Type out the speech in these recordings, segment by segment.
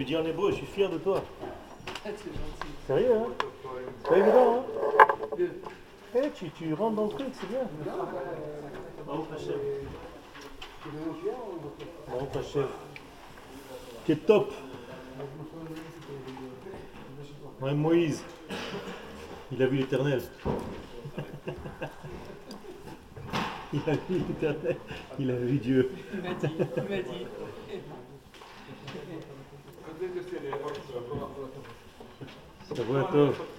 Tu dis en hébreu, je suis fier de toi. Sérieux, hein C'est pas évident, hein Eh, tu, tu rentres dans le truc, c'est bien. Baruch Hashem. Baruch Hashem. Qui est top. Ouais, Moïse, il a vu l'éternel. Il a vu l'éternel, il a vu Dieu. Il m'a dit, il m'a dit. 어.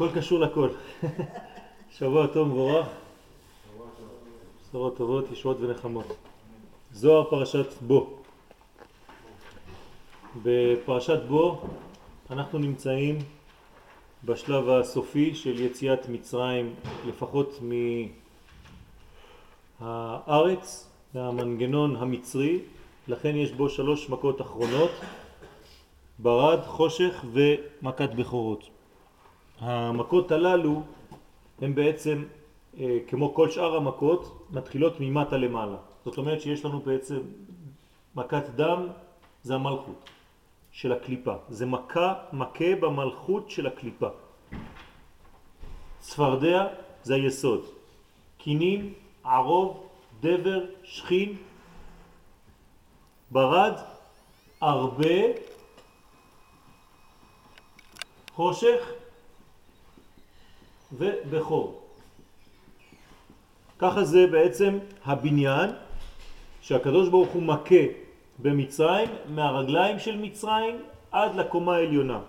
הכל קשור לכל. שבוע טוב מבורך. בשורות טובות, ישועות ונחמות. זוהר פרשת בו. בפרשת בו אנחנו נמצאים בשלב הסופי של יציאת מצרים, לפחות מהארץ, מהמנגנון המצרי, לכן יש בו שלוש מכות אחרונות, ברד, חושך ומכת בכורות. המכות הללו הן בעצם, אה, כמו כל שאר המכות, מתחילות ממטה למעלה. זאת אומרת שיש לנו בעצם מכת דם, זה המלכות של הקליפה. זה מכה, מכה במלכות של הקליפה. צפרדע זה היסוד. קינים, ערוב, דבר, שכין, ברד, הרבה, חושך ובכור. ככה זה בעצם הבניין שהקדוש ברוך הוא מכה במצרים, מהרגליים של מצרים עד לקומה העליונה.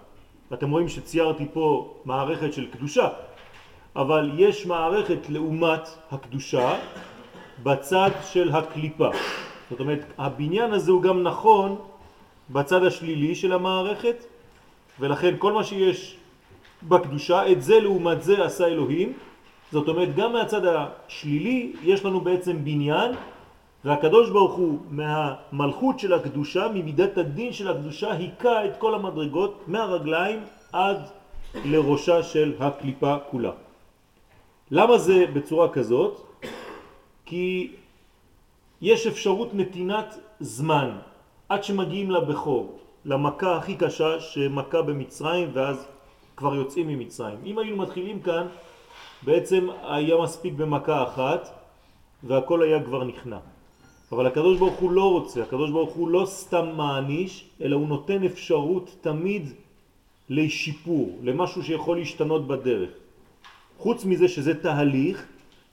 אתם רואים שציירתי פה מערכת של קדושה, אבל יש מערכת לעומת הקדושה בצד של הקליפה. זאת אומרת, הבניין הזה הוא גם נכון בצד השלילי של המערכת, ולכן כל מה שיש בקדושה, את זה לעומת זה עשה אלוהים, זאת אומרת גם מהצד השלילי יש לנו בעצם בניין והקדוש ברוך הוא מהמלכות של הקדושה, ממידת הדין של הקדושה, היכה את כל המדרגות מהרגליים עד לראשה של הקליפה כולה. למה זה בצורה כזאת? כי יש אפשרות נתינת זמן עד שמגיעים לבכור, למכה הכי קשה שמכה במצרים ואז כבר יוצאים ממצרים. אם היינו מתחילים כאן, בעצם היה מספיק במכה אחת והכל היה כבר נכנע. אבל הקדוש ברוך הוא לא רוצה, הקדוש ברוך הוא לא סתם מעניש, אלא הוא נותן אפשרות תמיד לשיפור, למשהו שיכול להשתנות בדרך. חוץ מזה שזה תהליך,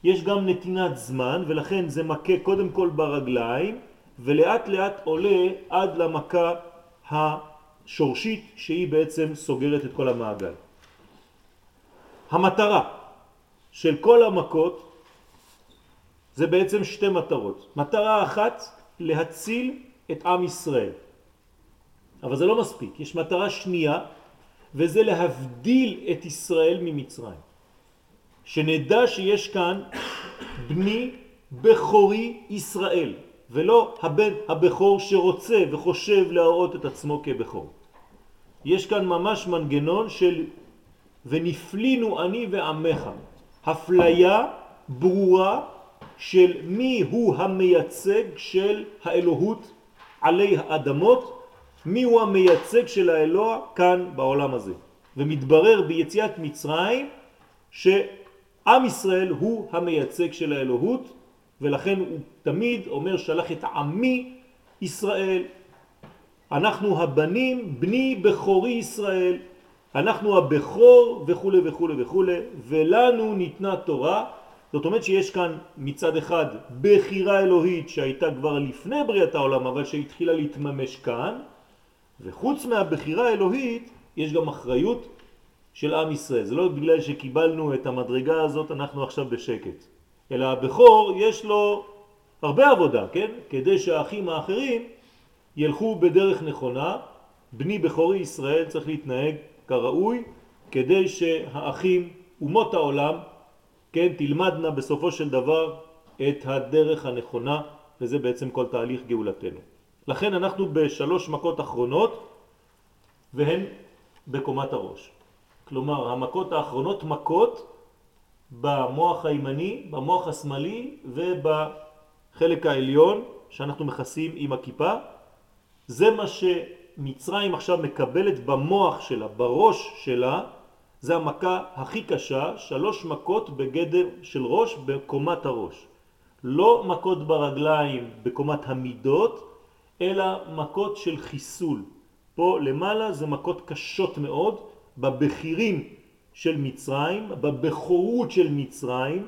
יש גם נתינת זמן, ולכן זה מכה קודם כל ברגליים, ולאט לאט עולה עד למכה השורשית, שהיא בעצם סוגרת את כל המעגל. המטרה של כל המכות זה בעצם שתי מטרות. מטרה אחת, להציל את עם ישראל. אבל זה לא מספיק, יש מטרה שנייה, וזה להבדיל את ישראל ממצרים. שנדע שיש כאן בני בכורי ישראל, ולא הבן הבכור שרוצה וחושב להראות את עצמו כבכור. יש כאן ממש מנגנון של ונפלינו אני ועמך, הפליה ברורה של מי הוא המייצג של האלוהות עלי האדמות, מי הוא המייצג של האלוה כאן בעולם הזה. ומתברר ביציאת מצרים שעם ישראל הוא המייצג של האלוהות ולכן הוא תמיד אומר שלח את עמי ישראל. אנחנו הבנים, בני בכורי ישראל, אנחנו הבכור וכו' וכו' וכו', ולנו ניתנה תורה. זאת אומרת שיש כאן מצד אחד בחירה אלוהית שהייתה כבר לפני בריאת העולם אבל שהתחילה להתממש כאן, וחוץ מהבחירה האלוהית יש גם אחריות של עם ישראל. זה לא בגלל שקיבלנו את המדרגה הזאת אנחנו עכשיו בשקט. אלא הבכור יש לו הרבה עבודה, כן? כדי שהאחים האחרים ילכו בדרך נכונה, בני בכורי ישראל צריך להתנהג כראוי, כדי שהאחים, אומות העולם, כן, תלמדנה בסופו של דבר את הדרך הנכונה, וזה בעצם כל תהליך גאולתנו. לכן אנחנו בשלוש מכות אחרונות, והן בקומת הראש. כלומר, המכות האחרונות מכות במוח הימני, במוח השמאלי ובחלק העליון שאנחנו מכסים עם הכיפה. זה מה שמצרים עכשיו מקבלת במוח שלה, בראש שלה, זה המכה הכי קשה, שלוש מכות בגדר של ראש בקומת הראש. לא מכות ברגליים בקומת המידות, אלא מכות של חיסול. פה למעלה זה מכות קשות מאוד בבחירים של מצרים, בבכורות של מצרים,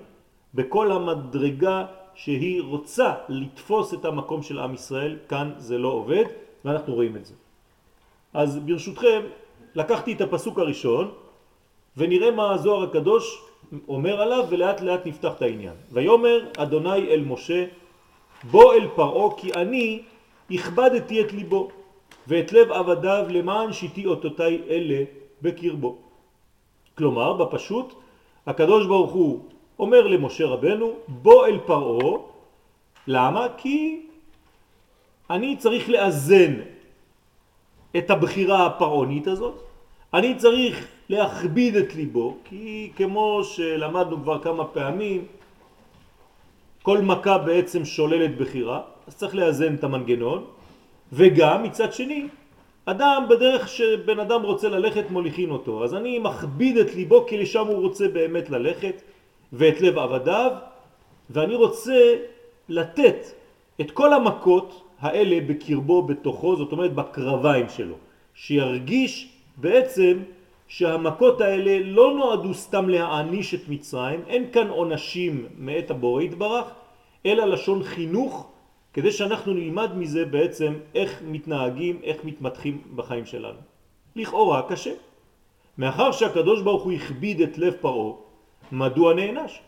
בכל המדרגה שהיא רוצה לתפוס את המקום של עם ישראל, כאן זה לא עובד, ואנחנו רואים את זה. אז ברשותכם, לקחתי את הפסוק הראשון, ונראה מה הזוהר הקדוש אומר עליו, ולאט לאט נפתח את העניין. ויאמר אדוני אל משה, בוא אל פרעה כי אני הכבדתי את ליבו, ואת לב עבדיו למען שיתי אותותי אלה בקרבו. כלומר, בפשוט, הקדוש ברוך הוא אומר למשה רבנו, בוא אל פרעה, למה? כי אני צריך לאזן את הבחירה הפרעונית הזאת, אני צריך להכביד את ליבו, כי כמו שלמדנו כבר כמה פעמים, כל מכה בעצם שוללת בחירה, אז צריך לאזן את המנגנון, וגם מצד שני אדם בדרך שבן אדם רוצה ללכת מוליכין אותו, אז אני מכביד את ליבו כי לשם הוא רוצה באמת ללכת ואת לב עבדיו ואני רוצה לתת את כל המכות האלה בקרבו בתוכו, זאת אומרת בקרביים שלו, שירגיש בעצם שהמכות האלה לא נועדו סתם להעניש את מצרים, אין כאן עונשים מאת הבורא יתברך, אלא לשון חינוך כדי שאנחנו נלמד מזה בעצם איך מתנהגים, איך מתמתחים בחיים שלנו. לכאורה קשה. מאחר שהקדוש ברוך הוא הכביד את לב פרעה, מדוע נענש?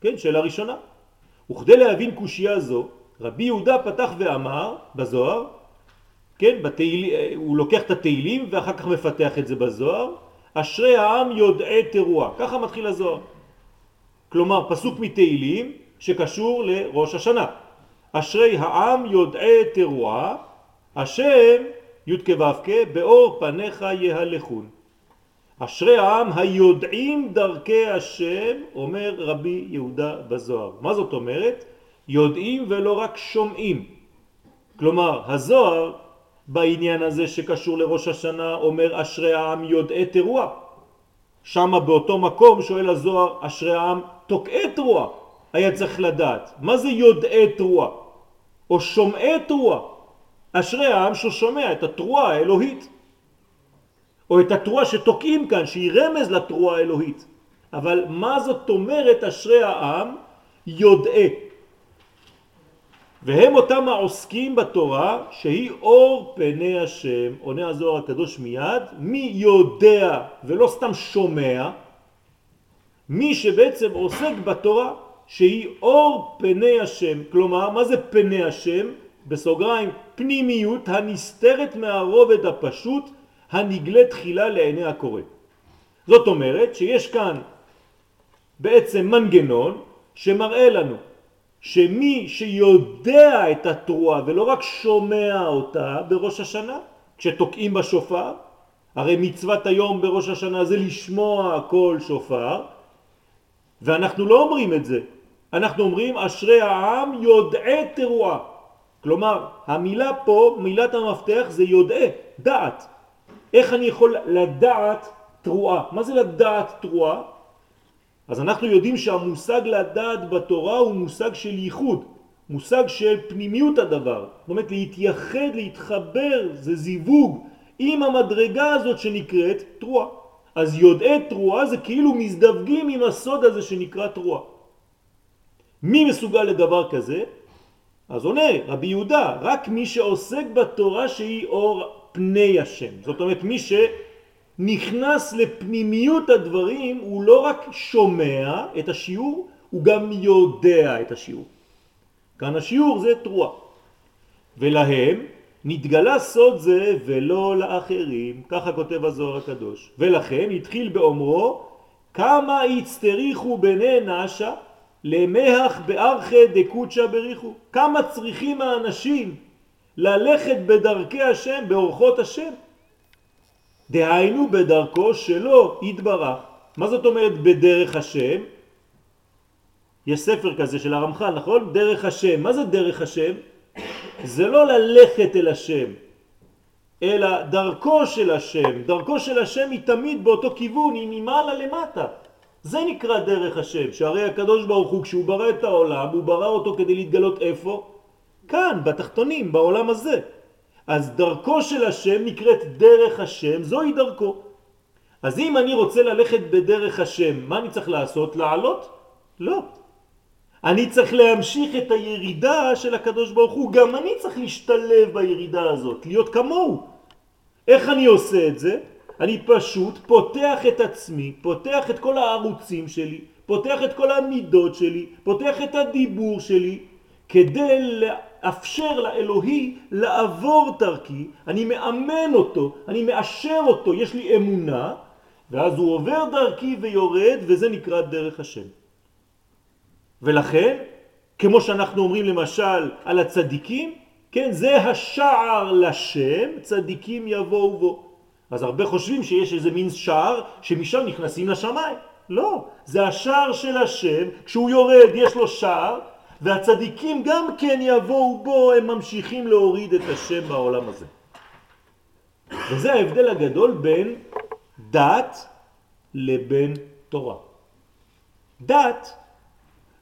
כן, שאלה ראשונה. וכדי להבין קושייה זו, רבי יהודה פתח ואמר בזוהר, כן, בתהיל, הוא לוקח את התהילים ואחר כך מפתח את זה בזוהר, אשרי העם יודעי תרועה, ככה מתחיל הזוהר. כלומר, פסוק מתהילים שקשור לראש השנה. אשרי העם יודעי תרועה, השם י' כו' באור פניך יהלכון. אשרי העם היודעים דרכי השם, אומר רבי יהודה בזוהר. מה זאת אומרת? יודעים ולא רק שומעים. כלומר, הזוהר בעניין הזה שקשור לראש השנה אומר אשרי העם יודעי תרועה. שמה באותו מקום שואל הזוהר אשרי העם תוקעי תרועה. היה צריך לדעת. מה זה יודעי תרועה? או שומעי תרועה. אשרי העם ששומע את התרועה האלוהית. או את התרועה שתוקעים כאן, שהיא רמז לתרועה האלוהית. אבל מה זאת אומרת אשרי העם יודעי? והם אותם העוסקים בתורה שהיא אור פני השם, עונה הזוהר הקדוש מיד, מי יודע ולא סתם שומע, מי שבעצם עוסק בתורה שהיא אור פני השם. כלומר, מה זה פני השם? בסוגריים, פנימיות הנסתרת מהרובד הפשוט הנגלה תחילה לעיני הקורא. זאת אומרת שיש כאן בעצם מנגנון שמראה לנו שמי שיודע את התרועה ולא רק שומע אותה בראש השנה, כשתוקעים בשופר, הרי מצוות היום בראש השנה זה לשמוע כל שופר, ואנחנו לא אומרים את זה, אנחנו אומרים אשרי העם יודעי תרועה. כלומר, המילה פה, מילת המפתח זה יודעי, דעת. איך אני יכול לדעת תרועה? מה זה לדעת תרועה? אז אנחנו יודעים שהמושג לדעת בתורה הוא מושג של ייחוד, מושג של פנימיות הדבר. זאת אומרת, להתייחד, להתחבר, זה זיווג עם המדרגה הזאת שנקראת תרועה. אז יודעי תרועה זה כאילו מזדווגים עם הסוד הזה שנקרא תרועה. מי מסוגל לדבר כזה? אז עונה רבי יהודה, רק מי שעוסק בתורה שהיא אור פני השם. זאת אומרת, מי שנכנס לפנימיות הדברים, הוא לא רק שומע את השיעור, הוא גם יודע את השיעור. כאן השיעור זה תרועה. ולהם נתגלה סוד זה ולא לאחרים, ככה כותב הזוהר הקדוש. ולכן התחיל באומרו, כמה הצטריכו בני נשה למח בארכי דקוצ'ה בריחו. כמה צריכים האנשים ללכת בדרכי השם, באורחות השם? דהיינו בדרכו שלו יתברך. מה זאת אומרת בדרך השם? יש ספר כזה של הרמח"ל, נכון? דרך השם. מה זה דרך השם? זה לא ללכת אל השם, אלא דרכו של השם. דרכו של השם היא תמיד באותו כיוון, היא ממעלה למטה. זה נקרא דרך השם, שהרי הקדוש ברוך הוא כשהוא ברא את העולם, הוא ברא אותו כדי להתגלות איפה? כאן, בתחתונים, בעולם הזה. אז דרכו של השם נקראת דרך השם, זוהי דרכו. אז אם אני רוצה ללכת בדרך השם, מה אני צריך לעשות? לעלות? לא. אני צריך להמשיך את הירידה של הקדוש ברוך הוא, גם אני צריך להשתלב בירידה הזאת, להיות כמוהו. איך אני עושה את זה? אני פשוט פותח את עצמי, פותח את כל הערוצים שלי, פותח את כל המידות שלי, פותח את הדיבור שלי, כדי לאפשר לאלוהי לעבור תרכי, אני מאמן אותו, אני מאשר אותו, יש לי אמונה, ואז הוא עובר דרכי ויורד, וזה נקרא דרך השם. ולכן, כמו שאנחנו אומרים למשל על הצדיקים, כן, זה השער לשם, צדיקים יבואו בו. אז הרבה חושבים שיש איזה מין שער שמשם נכנסים לשמיים. לא, זה השער של השם, כשהוא יורד יש לו שער, והצדיקים גם כן יבואו בו, הם ממשיכים להוריד את השם בעולם הזה. וזה ההבדל הגדול בין דת לבין תורה. דת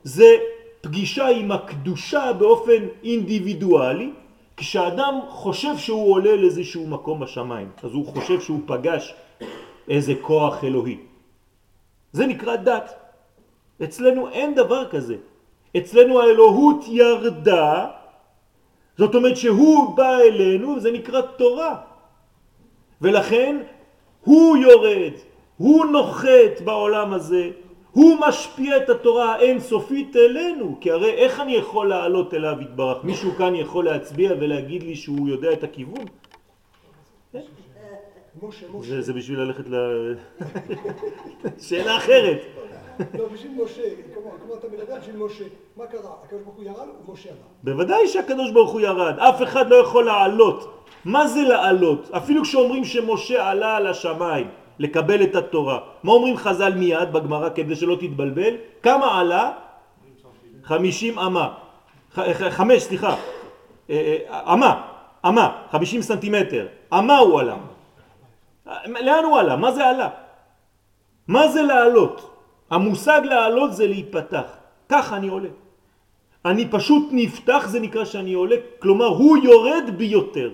זה פגישה עם הקדושה באופן אינדיבידואלי, כשאדם חושב שהוא עולה לאיזשהו מקום בשמיים, אז הוא חושב שהוא פגש איזה כוח אלוהי. זה נקרא דת. אצלנו אין דבר כזה. אצלנו האלוהות ירדה, זאת אומרת שהוא בא אלינו, זה נקרא תורה. ולכן הוא יורד, הוא נוחת בעולם הזה, הוא משפיע את התורה האינסופית אלינו, כי הרי איך אני יכול לעלות אליו יתברך? מישהו כאן יכול להצביע ולהגיד לי שהוא יודע את הכיוון? זה, זה בשביל ללכת ל... שאלה אחרת. לא, בשביל משה, כמו אתה מדבר בשביל משה, מה קרה? הקדוש ברוך הוא ירד ומשה עלה. בוודאי שהקדוש ברוך הוא ירד, אף אחד לא יכול לעלות. מה זה לעלות? אפילו כשאומרים שמשה עלה על השמיים, לקבל את התורה. מה אומרים חז"ל מיד בגמרא כדי שלא תתבלבל? כמה עלה? חמישים אמה. חמש, סליחה. אה, אה, אמה, אמה, חמישים סנטימטר. אמה הוא עלה. לאן הוא עלה? מה זה עלה? מה זה לעלות? המושג לעלות זה להיפתח. כך אני עולה. אני פשוט נפתח, זה נקרא שאני עולה, כלומר הוא יורד ביותר.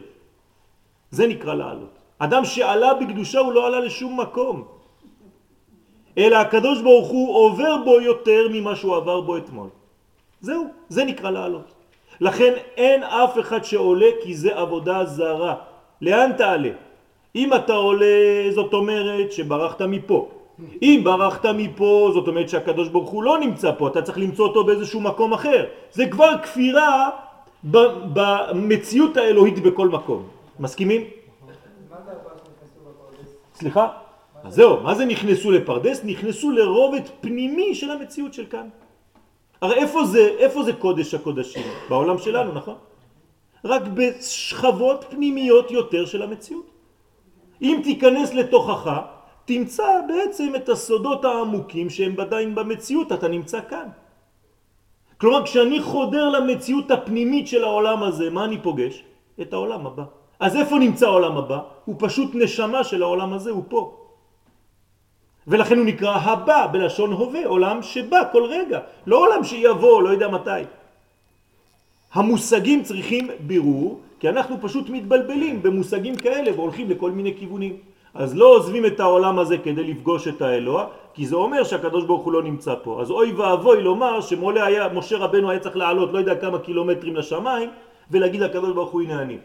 זה נקרא לעלות. אדם שעלה בקדושה הוא לא עלה לשום מקום. אלא הקדוש ברוך הוא עובר בו יותר ממה שהוא עבר בו אתמול. זהו, זה נקרא לעלות. לכן אין אף אחד שעולה כי זה עבודה זרה. לאן תעלה? אם אתה עולה זאת אומרת שברחת מפה. אם ברחת מפה, זאת אומרת שהקדוש ברוך הוא לא נמצא פה, אתה צריך למצוא אותו באיזשהו מקום אחר. זה כבר כפירה במציאות האלוהית בכל מקום. מסכימים? סליחה? אז זהו, מה זה נכנסו לפרדס? נכנסו לרובד פנימי של המציאות של כאן. הרי איפה זה, איפה זה קודש הקודשים? בעולם שלנו, נכון? רק בשכבות פנימיות יותר של המציאות. אם תיכנס לתוכך, תמצא בעצם את הסודות העמוקים שהם עדיין במציאות, אתה נמצא כאן. כלומר, כשאני חודר למציאות הפנימית של העולם הזה, מה אני פוגש? את העולם הבא. אז איפה נמצא העולם הבא? הוא פשוט נשמה של העולם הזה, הוא פה. ולכן הוא נקרא הבא בלשון הווה, עולם שבא כל רגע, לא עולם שיבוא, לא יודע מתי. המושגים צריכים בירור, כי אנחנו פשוט מתבלבלים במושגים כאלה והולכים לכל מיני כיוונים. אז לא עוזבים את העולם הזה כדי לפגוש את האלוה, כי זה אומר שהקדוש ברוך הוא לא נמצא פה. אז אוי ואבוי לומר שמשה רבנו היה צריך לעלות לא יודע כמה קילומטרים לשמיים ולהגיד לקדוש ברוך הוא הנה אני.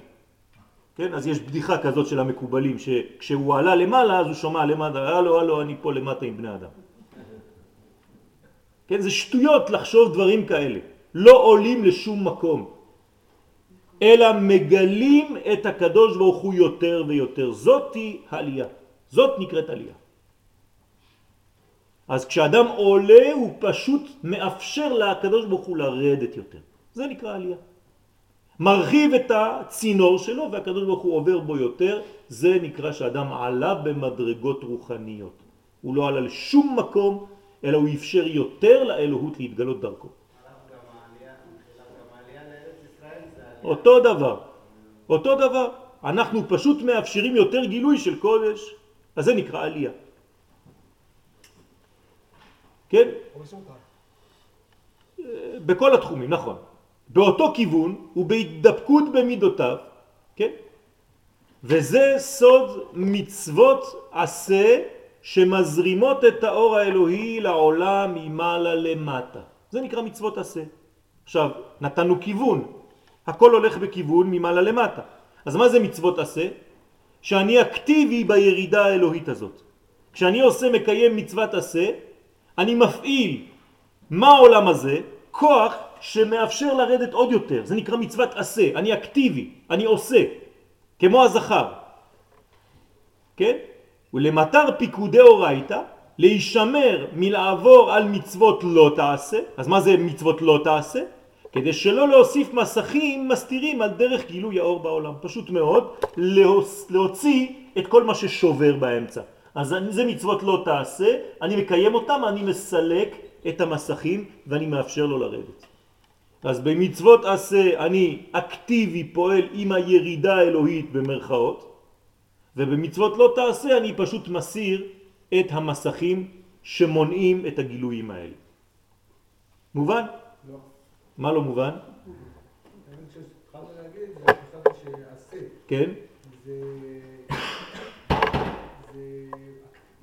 כן? אז יש בדיחה כזאת של המקובלים, שכשהוא עלה למעלה אז הוא שומע למטה, הלו הלו אני פה למטה עם בני אדם. כן? זה שטויות לחשוב דברים כאלה. לא עולים לשום מקום, אלא מגלים את הקדוש ברוך הוא יותר ויותר. זאתי העלייה. זאת נקראת עלייה. אז כשאדם עולה הוא פשוט מאפשר לקדוש ברוך הוא לרדת יותר. זה נקרא עלייה. מרחיב את הצינור שלו והקדוש ברוך הוא עובר בו יותר, זה נקרא שאדם עלה במדרגות רוחניות. הוא לא עלה לשום מקום, אלא הוא אפשר יותר לאלוהות להתגלות דרכו. אותו דבר, אותו דבר. אנחנו פשוט מאפשרים יותר גילוי של קודש, אז זה נקרא עלייה. כן? בכל התחומים, נכון. באותו כיוון ובהתדפקות במידותיו, כן? וזה סוד מצוות עשה שמזרימות את האור האלוהי לעולם ממעלה למטה. זה נקרא מצוות עשה. עכשיו, נתנו כיוון, הכל הולך בכיוון ממעלה למטה. אז מה זה מצוות עשה? שאני אקטיבי בירידה האלוהית הזאת. כשאני עושה מקיים מצוות עשה, אני מפעיל מה העולם הזה? כוח שמאפשר לרדת עוד יותר. זה נקרא מצוות עשה, אני אקטיבי, אני עושה, כמו הזכר. כן? ולמטר פיקודי אורייתא, להישמר מלעבור על מצוות לא תעשה. אז מה זה מצוות לא תעשה? כדי שלא להוסיף מסכים מסתירים על דרך גילוי האור בעולם. פשוט מאוד, להוציא את כל מה ששובר באמצע. אז זה מצוות לא תעשה, אני מקיים אותם, אני מסלק את המסכים ואני מאפשר לו לרדת. אז במצוות עשה אני אקטיבי פועל עם הירידה האלוהית במרכאות, ובמצוות לא תעשה אני פשוט מסיר את המסכים שמונעים את הגילויים האלה. מובן? מה לא מובן? כן?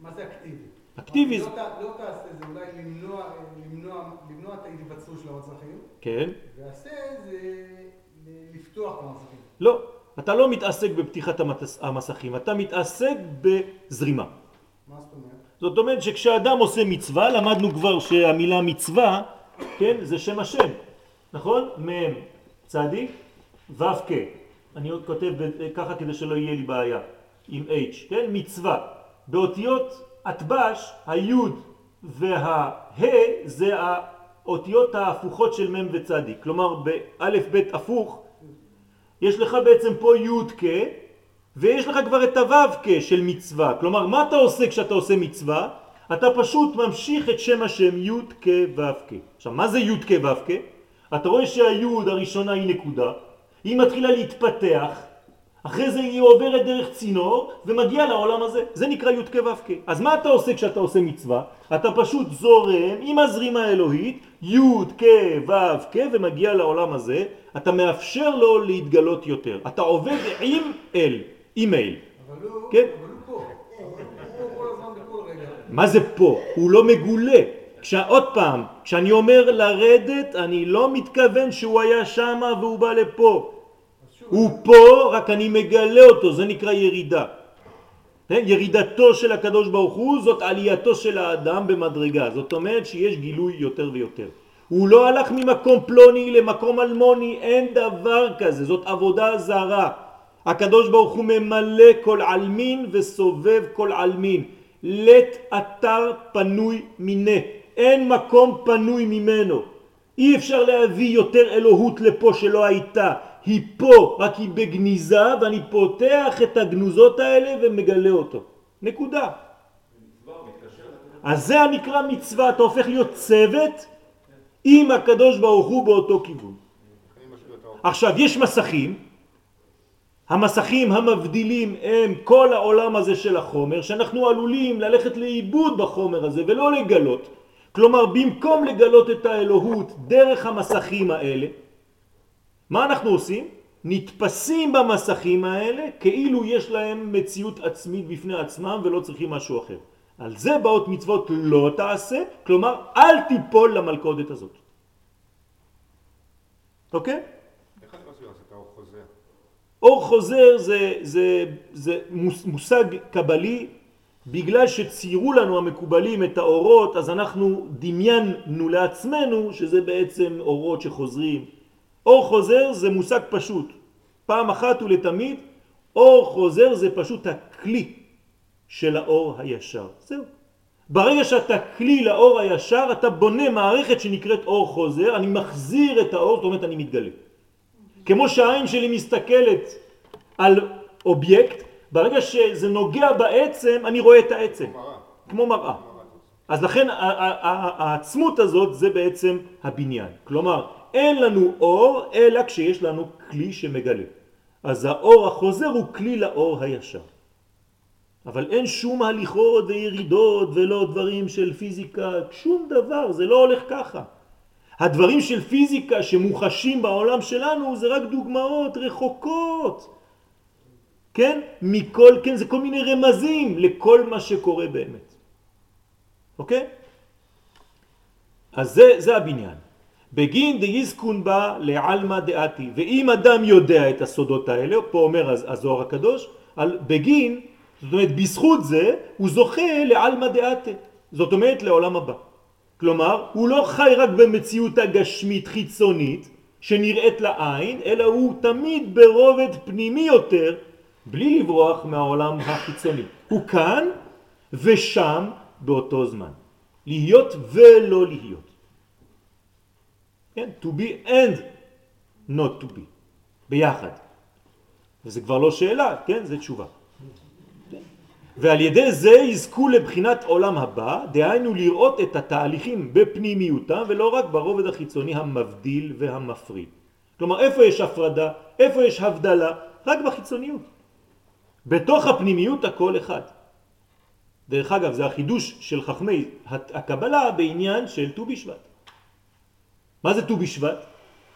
מה זה אקטיבי? אקטיבי לא זה- לא תעשה זה אולי למנוע, את ההתבצרות של המצרכים, כן? ועשה זה לפתוח המצרכים. לא, אתה לא מתעסק בפתיחת המסכים, אתה מתעסק בזרימה. מה זאת אומרת? זאת אומרת שכשאדם עושה מצווה, למדנו כבר שהמילה מצווה, כן, זה שם השם, נכון? מ' צדיק, ו' כ'. אני עוד כותב ככה כדי שלא יהיה לי בעיה, עם H, כן? מצווה. באותיות הטבש, היוד והה זה האותיות ההפוכות של מ' וצדיק. כלומר, באלף בית הפוך, יש לך בעצם פה י' כ', ויש לך כבר את הו' כ' של מצווה. כלומר, מה אתה עושה כשאתה עושה מצווה? אתה פשוט ממשיך את שם השם י' כ' ו' כ'. עכשיו, מה זה י' כ' ו' כ'? אתה רואה שהיוד הראשונה היא נקודה, היא מתחילה להתפתח, אחרי זה היא עוברת דרך צינור ומגיעה לעולם הזה. זה נקרא י' כ' ו' כ'. אז מה אתה עושה כשאתה עושה מצווה? אתה פשוט זורם עם הזרימה האלוהית, י' כ' ו' כ' ומגיע לעולם הזה, אתה מאפשר לו להתגלות יותר. אתה עובד עם אל, עם אל. אבל הוא, כן. אבל הוא פה. הוא פה כל הזמן בכל רגע. מה זה פה? הוא לא מגולה. כשעוד פעם, כשאני אומר לרדת, אני לא מתכוון שהוא היה שם והוא בא לפה. הוא פה, רק אני מגלה אותו, זה נקרא ירידה. כן? ירידתו של הקדוש ברוך הוא זאת עלייתו של האדם במדרגה, זאת אומרת שיש גילוי יותר ויותר. הוא לא הלך ממקום פלוני למקום אלמוני, אין דבר כזה, זאת עבודה זרה. הקדוש ברוך הוא ממלא כל עלמין וסובב כל עלמין. לית אתר פנוי מיני, אין מקום פנוי ממנו. אי אפשר להביא יותר אלוהות לפה שלא הייתה. היא פה, רק היא בגניזה, ואני פותח את הגנוזות האלה ומגלה אותו. נקודה. אז זה הנקרא מצווה, אתה הופך להיות צוות עם הקדוש ברוך הוא באותו כיוון. עכשיו, יש מסכים, המסכים המבדילים הם כל העולם הזה של החומר, שאנחנו עלולים ללכת לאיבוד בחומר הזה ולא לגלות. כלומר, במקום לגלות את האלוהות דרך המסכים האלה, מה אנחנו עושים? נתפסים במסכים האלה כאילו יש להם מציאות עצמית בפני עצמם ולא צריכים משהו אחר. על זה באות מצוות לא תעשה, כלומר אל תיפול למלכודת הזאת. אוקיי? אור חוזר זה, זה, זה מושג קבלי, בגלל שציירו לנו המקובלים את האורות, אז אנחנו דמיינו לעצמנו שזה בעצם אורות שחוזרים. אור חוזר זה מושג פשוט. פעם אחת ולתמיד, אור חוזר זה פשוט הכלי של האור הישר. זהו. ברגע שאתה כלי לאור הישר, אתה בונה מערכת שנקראת אור חוזר, אני מחזיר את האור, זאת אומרת אני מתגלה. כמו שהעין שלי מסתכלת על אובייקט, ברגע שזה נוגע בעצם, אני רואה את העצם. כמו מראה. אז לכן העצמות הזאת זה בעצם הבניין. כלומר, אין לנו אור אלא כשיש לנו כלי שמגלה. אז האור החוזר הוא כלי לאור הישר. אבל אין שום הליכות וירידות ולא דברים של פיזיקה, שום דבר, זה לא הולך ככה. הדברים של פיזיקה שמוחשים בעולם שלנו זה רק דוגמאות רחוקות. כן? מכל, כן, זה כל מיני רמזים לכל מה שקורה באמת. אוקיי? אז זה, זה הבניין. בגין דייזקון בה לעלמא דעתי, ואם אדם יודע את הסודות האלה, פה אומר הזוהר הקדוש, על בגין, זאת אומרת בזכות זה, הוא זוכה לעלמא דעתי, זאת אומרת לעולם הבא. כלומר, הוא לא חי רק במציאות הגשמית חיצונית שנראית לעין, אלא הוא תמיד ברובד פנימי יותר, בלי לברוח מהעולם החיצוני. הוא כאן ושם באותו זמן. להיות ולא להיות. כן? to be and not to be. ביחד. וזה כבר לא שאלה, כן? זה תשובה. ועל ידי זה יזכו לבחינת עולם הבא, דהיינו לראות את התהליכים בפנימיותם ולא רק ברובד החיצוני המבדיל והמפריד. כלומר, איפה יש הפרדה? איפה יש הבדלה? רק בחיצוניות. בתוך הפנימיות הכל אחד. דרך אגב, זה החידוש של חכמי הקבלה בעניין של ט"ו בשבט. מה זה ט"ו בשבט?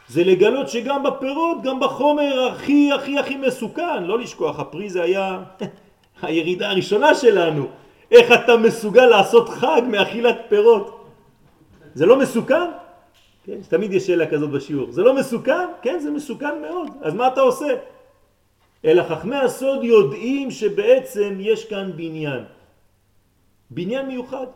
זה לגלות שגם בפירות, גם בחומר הכי הכי הכי מסוכן, לא לשכוח, הפרי זה היה הירידה הראשונה שלנו. איך אתה מסוגל לעשות חג מאכילת פירות? זה לא מסוכן? כן, תמיד יש שאלה כזאת בשיעור. זה לא מסוכן? כן, זה מסוכן מאוד. אז מה אתה עושה? אלא חכמי הסוד יודעים שבעצם יש כאן בניין. בניין מיוחד,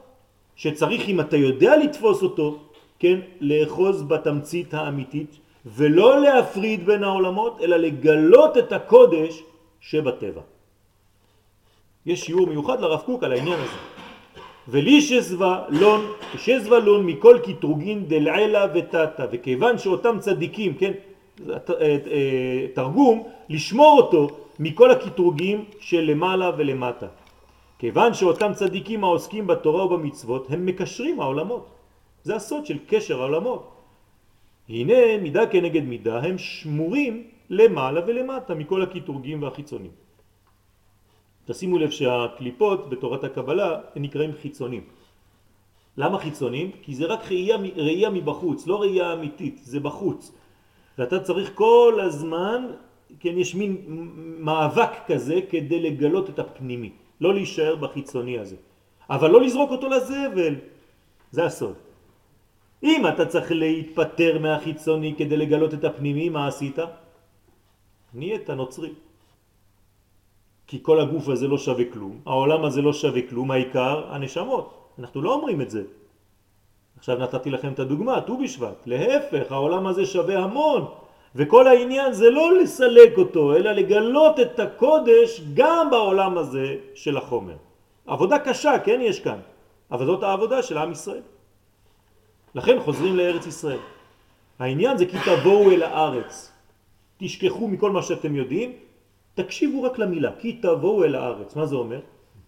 שצריך אם אתה יודע לתפוס אותו, כן, לאחוז בתמצית האמיתית, ולא להפריד בין העולמות, אלא לגלות את הקודש שבטבע. יש שיעור מיוחד לרב קוק על העניין הזה. ולי שזווה לון, שזווה לון מכל קטרוגין דלעילה ותתה, וכיוון שאותם צדיקים, כן, תרגום, לשמור אותו מכל הקטרוגים של למעלה ולמטה. כיוון שאותם צדיקים העוסקים בתורה ובמצוות הם מקשרים העולמות. זה הסוד של קשר העולמות. הנה מידה כנגד מידה הם שמורים למעלה ולמטה מכל הקטרוגים והחיצונים. תשימו לב שהקליפות בתורת הקבלה נקראים חיצונים. למה חיצונים? כי זה רק ראייה, ראייה מבחוץ, לא ראייה אמיתית, זה בחוץ. ואתה צריך כל הזמן, כן, יש מין מאבק כזה כדי לגלות את הפנימי, לא להישאר בחיצוני הזה. אבל לא לזרוק אותו לזבל, זה הסוד. אם אתה צריך להתפטר מהחיצוני כדי לגלות את הפנימי, מה עשית? נהיית נוצרי. כי כל הגוף הזה לא שווה כלום, העולם הזה לא שווה כלום, העיקר הנשמות. אנחנו לא אומרים את זה. עכשיו נתתי לכם את הדוגמה, ט"ו בשבט. להפך, העולם הזה שווה המון, וכל העניין זה לא לסלק אותו, אלא לגלות את הקודש גם בעולם הזה של החומר. עבודה קשה, כן, יש כאן, אבל זאת העבודה של עם ישראל. לכן חוזרים לארץ ישראל. העניין זה כי תבואו אל הארץ. תשכחו מכל מה שאתם יודעים, תקשיבו רק למילה, כי תבואו אל הארץ. מה זה אומר?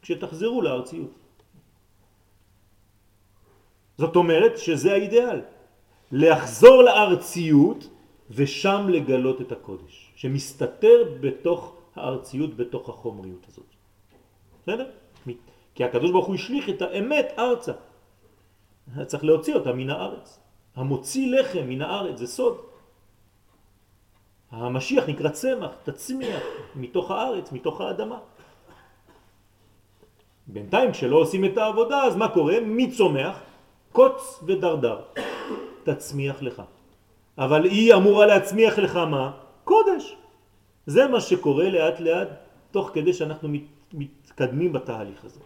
כשתחזרו לארציות. זאת אומרת שזה האידאל. לחזור לארציות ושם לגלות את הקודש, שמסתתר בתוך הארציות, בתוך החומריות הזאת. בסדר? כי הקדוש ברוך הוא השליך את האמת ארצה. צריך להוציא אותה מן הארץ. המוציא לחם מן הארץ, זה סוד. המשיח נקרא צמח, תצמיח מתוך הארץ, מתוך האדמה. בינתיים כשלא עושים את העבודה, אז מה קורה? מי צומח? קוץ ודרדר. תצמיח לך. אבל היא אמורה להצמיח לך מה? קודש. זה מה שקורה לאט לאט, תוך כדי שאנחנו מת, מתקדמים בתהליך הזה.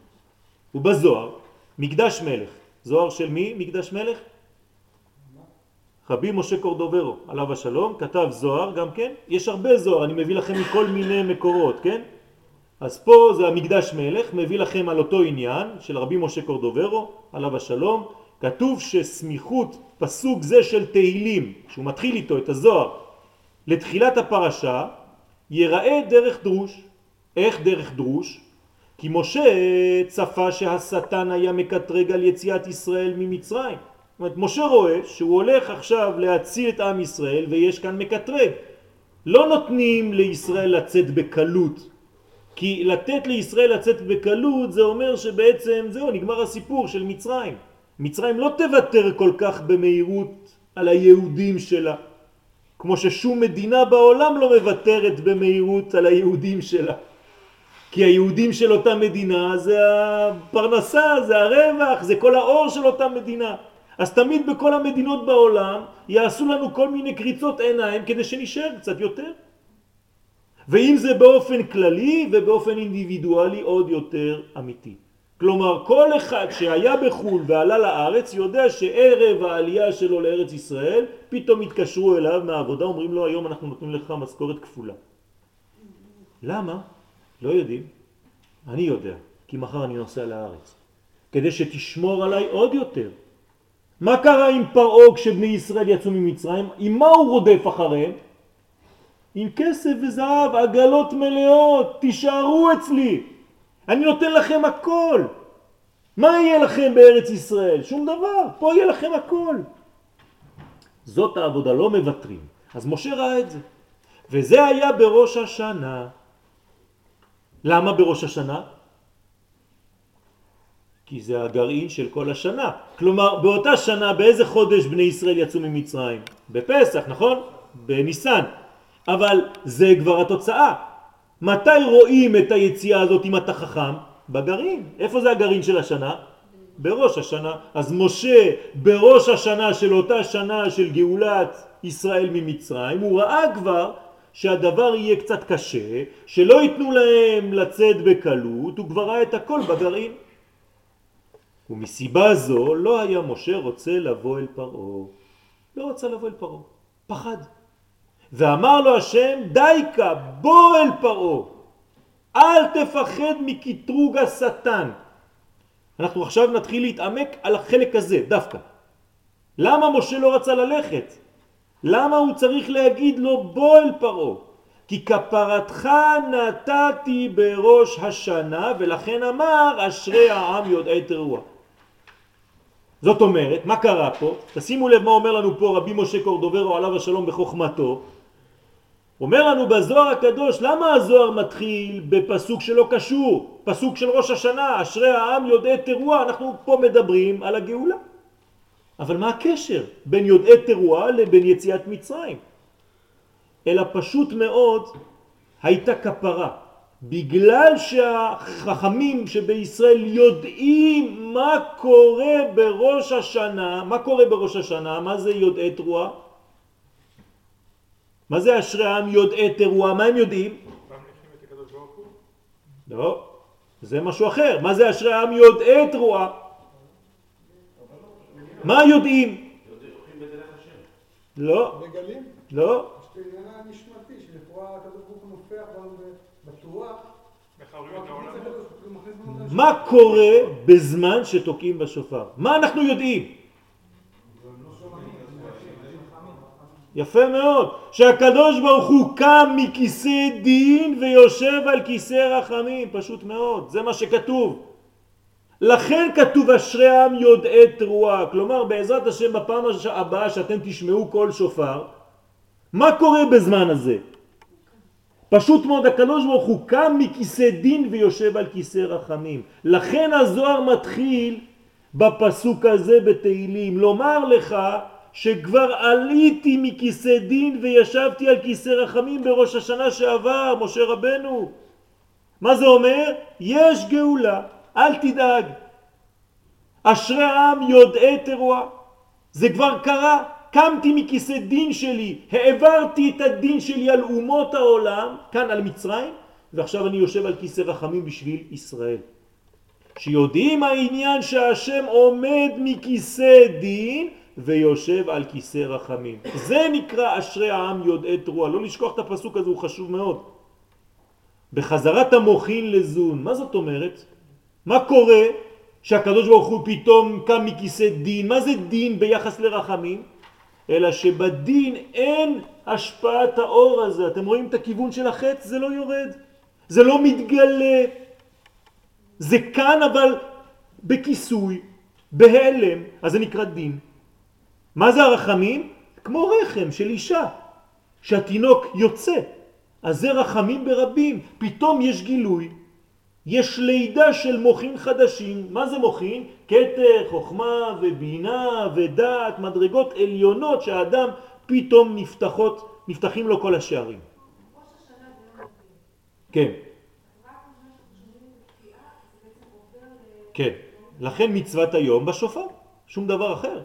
ובזוהר, מקדש מלך. זוהר של מי? מקדש מלך? רבי משה קורדוברו, עליו השלום, כתב זוהר גם כן. יש הרבה זוהר, אני מביא לכם מכל מיני מקורות, כן? אז פה זה המקדש מלך, מביא לכם על אותו עניין של רבי משה קורדוברו, עליו השלום. כתוב שסמיכות פסוק זה של תהילים, שהוא מתחיל איתו את הזוהר, לתחילת הפרשה, יראה דרך דרוש. איך דרך דרוש? כי משה צפה שהשטן היה מקטרג על יציאת ישראל ממצרים. זאת אומרת, משה רואה שהוא הולך עכשיו להציל את עם ישראל ויש כאן מקטרג. לא נותנים לישראל לצאת בקלות, כי לתת לישראל לצאת בקלות זה אומר שבעצם זהו, נגמר הסיפור של מצרים. מצרים לא תוותר כל כך במהירות על היהודים שלה, כמו ששום מדינה בעולם לא מוותרת במהירות על היהודים שלה. כי היהודים של אותה מדינה זה הפרנסה, זה הרווח, זה כל האור של אותה מדינה. אז תמיד בכל המדינות בעולם יעשו לנו כל מיני קריצות עיניים כדי שנשאר קצת יותר. ואם זה באופן כללי ובאופן אינדיבידואלי עוד יותר אמיתי. כלומר כל אחד שהיה בחו"ל ועלה לארץ יודע שערב העלייה שלו לארץ ישראל פתאום התקשרו אליו מהעבודה אומרים לו היום אנחנו נותנים לך משכורת כפולה. למה? לא יודעים. אני יודע, כי מחר אני נוסע לארץ. כדי שתשמור עליי עוד יותר. מה קרה עם פרעה כשבני ישראל יצאו ממצרים? עם מה הוא רודף אחריהם? עם כסף וזהב, עגלות מלאות, תישארו אצלי. אני נותן לכם הכל. מה יהיה לכם בארץ ישראל? שום דבר. פה יהיה לכם הכל. זאת העבודה, לא מבטרים. אז משה ראה את זה. וזה היה בראש השנה. למה בראש השנה? כי זה הגרעין של כל השנה. כלומר, באותה שנה, באיזה חודש בני ישראל יצאו ממצרים? בפסח, נכון? בניסן. אבל זה כבר התוצאה. מתי רואים את היציאה הזאת אם אתה חכם? בגרעין. איפה זה הגרעין של השנה? בראש השנה. אז משה בראש השנה של אותה שנה של גאולת ישראל ממצרים, הוא ראה כבר שהדבר יהיה קצת קשה, שלא ייתנו להם לצאת בקלות, הוא כבר ראה את הכל בגרעין. ומסיבה זו לא היה משה רוצה לבוא אל פרעה. לא רצה לבוא אל פרעה, פחד. ואמר לו השם, דייקה, בוא אל פרעה, אל תפחד מקטרוג השטן. אנחנו עכשיו נתחיל להתעמק על החלק הזה, דווקא. למה משה לא רצה ללכת? למה הוא צריך להגיד לו בוא אל פרעה? כי כפרתך נתתי בראש השנה ולכן אמר אשרי העם יודעי תרועה. זאת אומרת, מה קרה פה? תשימו לב מה אומר לנו פה רבי משה קורדוברו עליו השלום בחוכמתו. אומר לנו בזוהר הקדוש, למה הזוהר מתחיל בפסוק שלא קשור? פסוק של ראש השנה, אשרי העם יודעי תרועה, אנחנו פה מדברים על הגאולה. אבל מה הקשר בין יודעי תרועה לבין יציאת מצרים? אלא פשוט מאוד הייתה כפרה. בגלל שהחכמים שבישראל יודעים מה קורה בראש השנה, מה קורה בראש השנה, מה זה יודעי תרועה? מה זה אשרי העם יודעי תרועה? מה הם יודעים? לא, זה משהו אחר. מה זה אשרי העם יודעי תרועה? מה יודעים? לא, מגלים? לא. יש שלכאורה הקדוש ברוך הוא נופח מה קורה בזמן שתוקעים בשופר? מה אנחנו יודעים? יפה מאוד, שהקדוש ברוך הוא קם מכיסא דין ויושב על כיסא רחמים, פשוט מאוד, זה מה שכתוב. לכן כתוב אשרי העם יודעי תרועה, כלומר בעזרת השם בפעם הבאה שאתם תשמעו קול שופר, מה קורה בזמן הזה? פשוט מאוד הקדוש ברוך הוא קם מכיסא דין ויושב על כיסא רחמים. לכן הזוהר מתחיל בפסוק הזה בתהילים, לומר לך שכבר עליתי מכיסא דין וישבתי על כיסא רחמים בראש השנה שעבר, משה רבנו. מה זה אומר? יש גאולה, אל תדאג. אשרי העם יודעי תרועה. זה כבר קרה, קמתי מכיסא דין שלי, העברתי את הדין שלי על אומות העולם, כאן על מצרים, ועכשיו אני יושב על כיסא רחמים בשביל ישראל. שיודעים העניין שהשם עומד מכיסא דין ויושב על כיסא רחמים. זה נקרא אשרי העם יודעי תרועה. לא לשכוח את הפסוק הזה, הוא חשוב מאוד. בחזרת המוחין לזון, מה זאת אומרת? מה קורה שהקדוש ברוך הוא פתאום קם מכיסא דין? מה זה דין ביחס לרחמים? אלא שבדין אין השפעת האור הזה. אתם רואים את הכיוון של החץ? זה לא יורד. זה לא מתגלה. זה כאן אבל בכיסוי, בהלם, אז זה נקרא דין. מה זה הרחמים? כמו רחם של אישה, שהתינוק יוצא. אז זה רחמים ברבים, פתאום יש גילוי, יש לידה של מוחין חדשים. מה זה מוחין? כתר, חוכמה ובינה ודעת, מדרגות עליונות שהאדם פתאום נפתחות, נפתחים לו כל השערים. כן. כן. לכן מצוות היום בשופר, שום דבר אחר.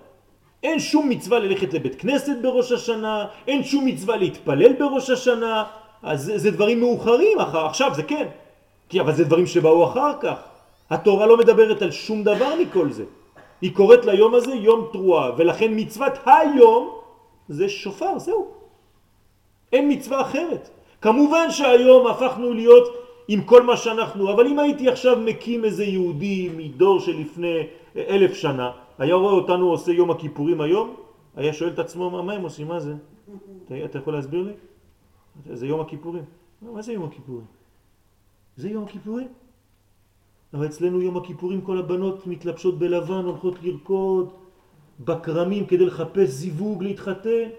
אין שום מצווה ללכת לבית כנסת בראש השנה, אין שום מצווה להתפלל בראש השנה, אז זה, זה דברים מאוחרים, אחר, עכשיו זה כן, כי אבל זה דברים שבאו אחר כך. התורה לא מדברת על שום דבר מכל זה. היא קוראת ליום הזה יום תרועה, ולכן מצוות היום זה שופר, זהו. אין מצווה אחרת. כמובן שהיום הפכנו להיות עם כל מה שאנחנו, אבל אם הייתי עכשיו מקים איזה יהודי מדור שלפני אלף שנה, היה רואה אותנו עושה יום הכיפורים היום, היה שואל את עצמו, מה, הם עושים, מה זה? אתה, אתה יכול להסביר לי? זה יום הכיפורים. מה זה יום הכיפורים? זה יום הכיפורים? אבל אצלנו יום הכיפורים כל הבנות מתלבשות בלבן, הולכות לרקוד בכרמים כדי לחפש זיווג, להתחתן.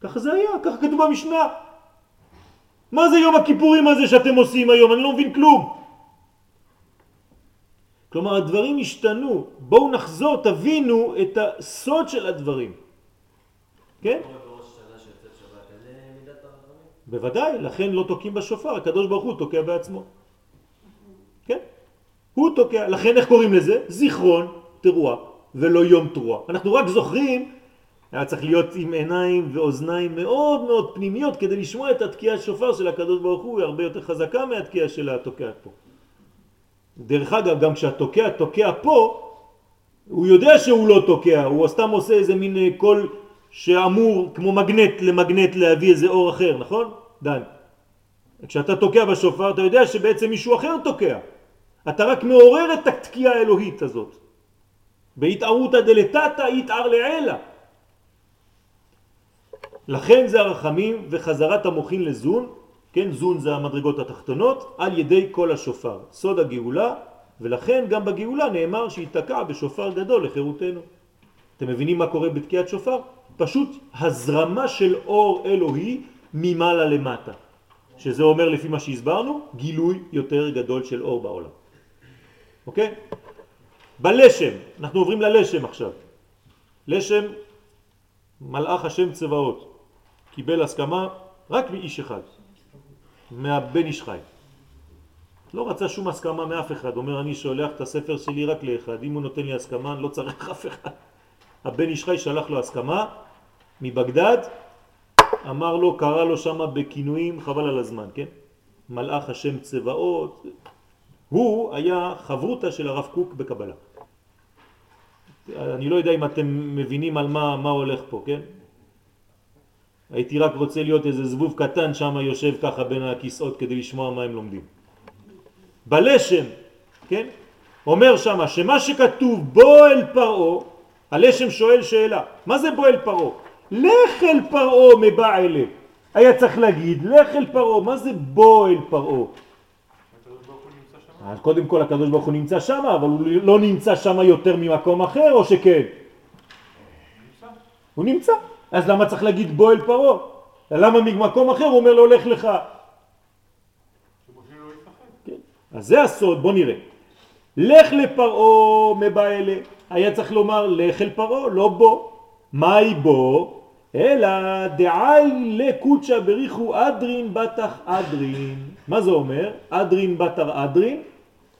ככה זה היה, ככה כתוב במשנה. מה זה יום הכיפורים הזה שאתם עושים היום? אני לא מבין כלום. כלומר הדברים השתנו, בואו נחזור, תבינו את הסוד של הדברים. כן? בוודאי, לכן לא תוקעים בשופר, הקדוש ברוך הוא תוקע בעצמו. כן? הוא תוקע, לכן איך קוראים לזה? זיכרון תרועה ולא יום תרועה. אנחנו רק זוכרים, היה צריך להיות עם עיניים ואוזניים מאוד מאוד פנימיות כדי לשמוע את התקיעת שופר של הקדוש ברוך הוא, היא הרבה יותר חזקה מהתקיעה של התוקע פה. דרך אגב, גם כשהתוקע תוקע פה, הוא יודע שהוא לא תוקע, הוא סתם עושה איזה מין קול שאמור כמו מגנט למגנט להביא איזה אור אחר, נכון? דן. כשאתה תוקע בשופר אתה יודע שבעצם מישהו אחר תוקע. אתה רק מעורר את התקיעה האלוהית הזאת. בהתערותא דלתתא יתער לעילה. לכן זה הרחמים וחזרת המוחין לזון, כן, זון זה המדרגות התחתונות, על ידי כל השופר. סוד הגאולה, ולכן גם בגאולה נאמר שיתקע בשופר גדול לחירותנו. אתם מבינים מה קורה בתקיעת שופר? פשוט הזרמה של אור אלוהי ממעלה למטה. שזה אומר לפי מה שהסברנו, גילוי יותר גדול של אור בעולם. אוקיי? בלשם, אנחנו עוברים ללשם עכשיו. לשם, מלאך השם צבאות, קיבל הסכמה רק מאיש אחד, מהבן איש חי. לא רצה שום הסכמה מאף אחד, אומר אני שולח את הספר שלי רק לאחד, אם הוא נותן לי הסכמה אני לא צריך אף אחד. הבן איש חי שלח לו הסכמה מבגדד, אמר לו, קרא לו שמה בכינויים, חבל על הזמן, כן? מלאך השם צבאות, הוא היה חברותה של הרב קוק בקבלה. אני לא יודע אם אתם מבינים על מה, מה הולך פה, כן? הייתי רק רוצה להיות איזה זבוב קטן שם יושב ככה בין הכיסאות כדי לשמוע מה הם לומדים. בלשם, כן? אומר שמה שמה שכתוב בו אל פרעו, הלשם שואל שאלה, מה זה בו אל פרעו? לך אל פרעו מבע אלה. היה צריך להגיד לך אל פרעו, מה זה בו אל פרעו? אז קודם כל הקדוש ברוך הוא נמצא שם, אבל הוא לא נמצא שם יותר ממקום אחר, או שכן? הוא נמצא. אז למה צריך להגיד בו אל פרעה? למה ממקום אחר הוא אומר לו לך לך? כן. אז זה הסוד, בוא נראה. לך לפרעה מבא אלה. היה צריך לומר לך אל פרעה, לא בו. מהי בו? אלא דעי לקודשא בריחו אדרין בטח אדרין. מה זה אומר? אדרין בתר אדרין,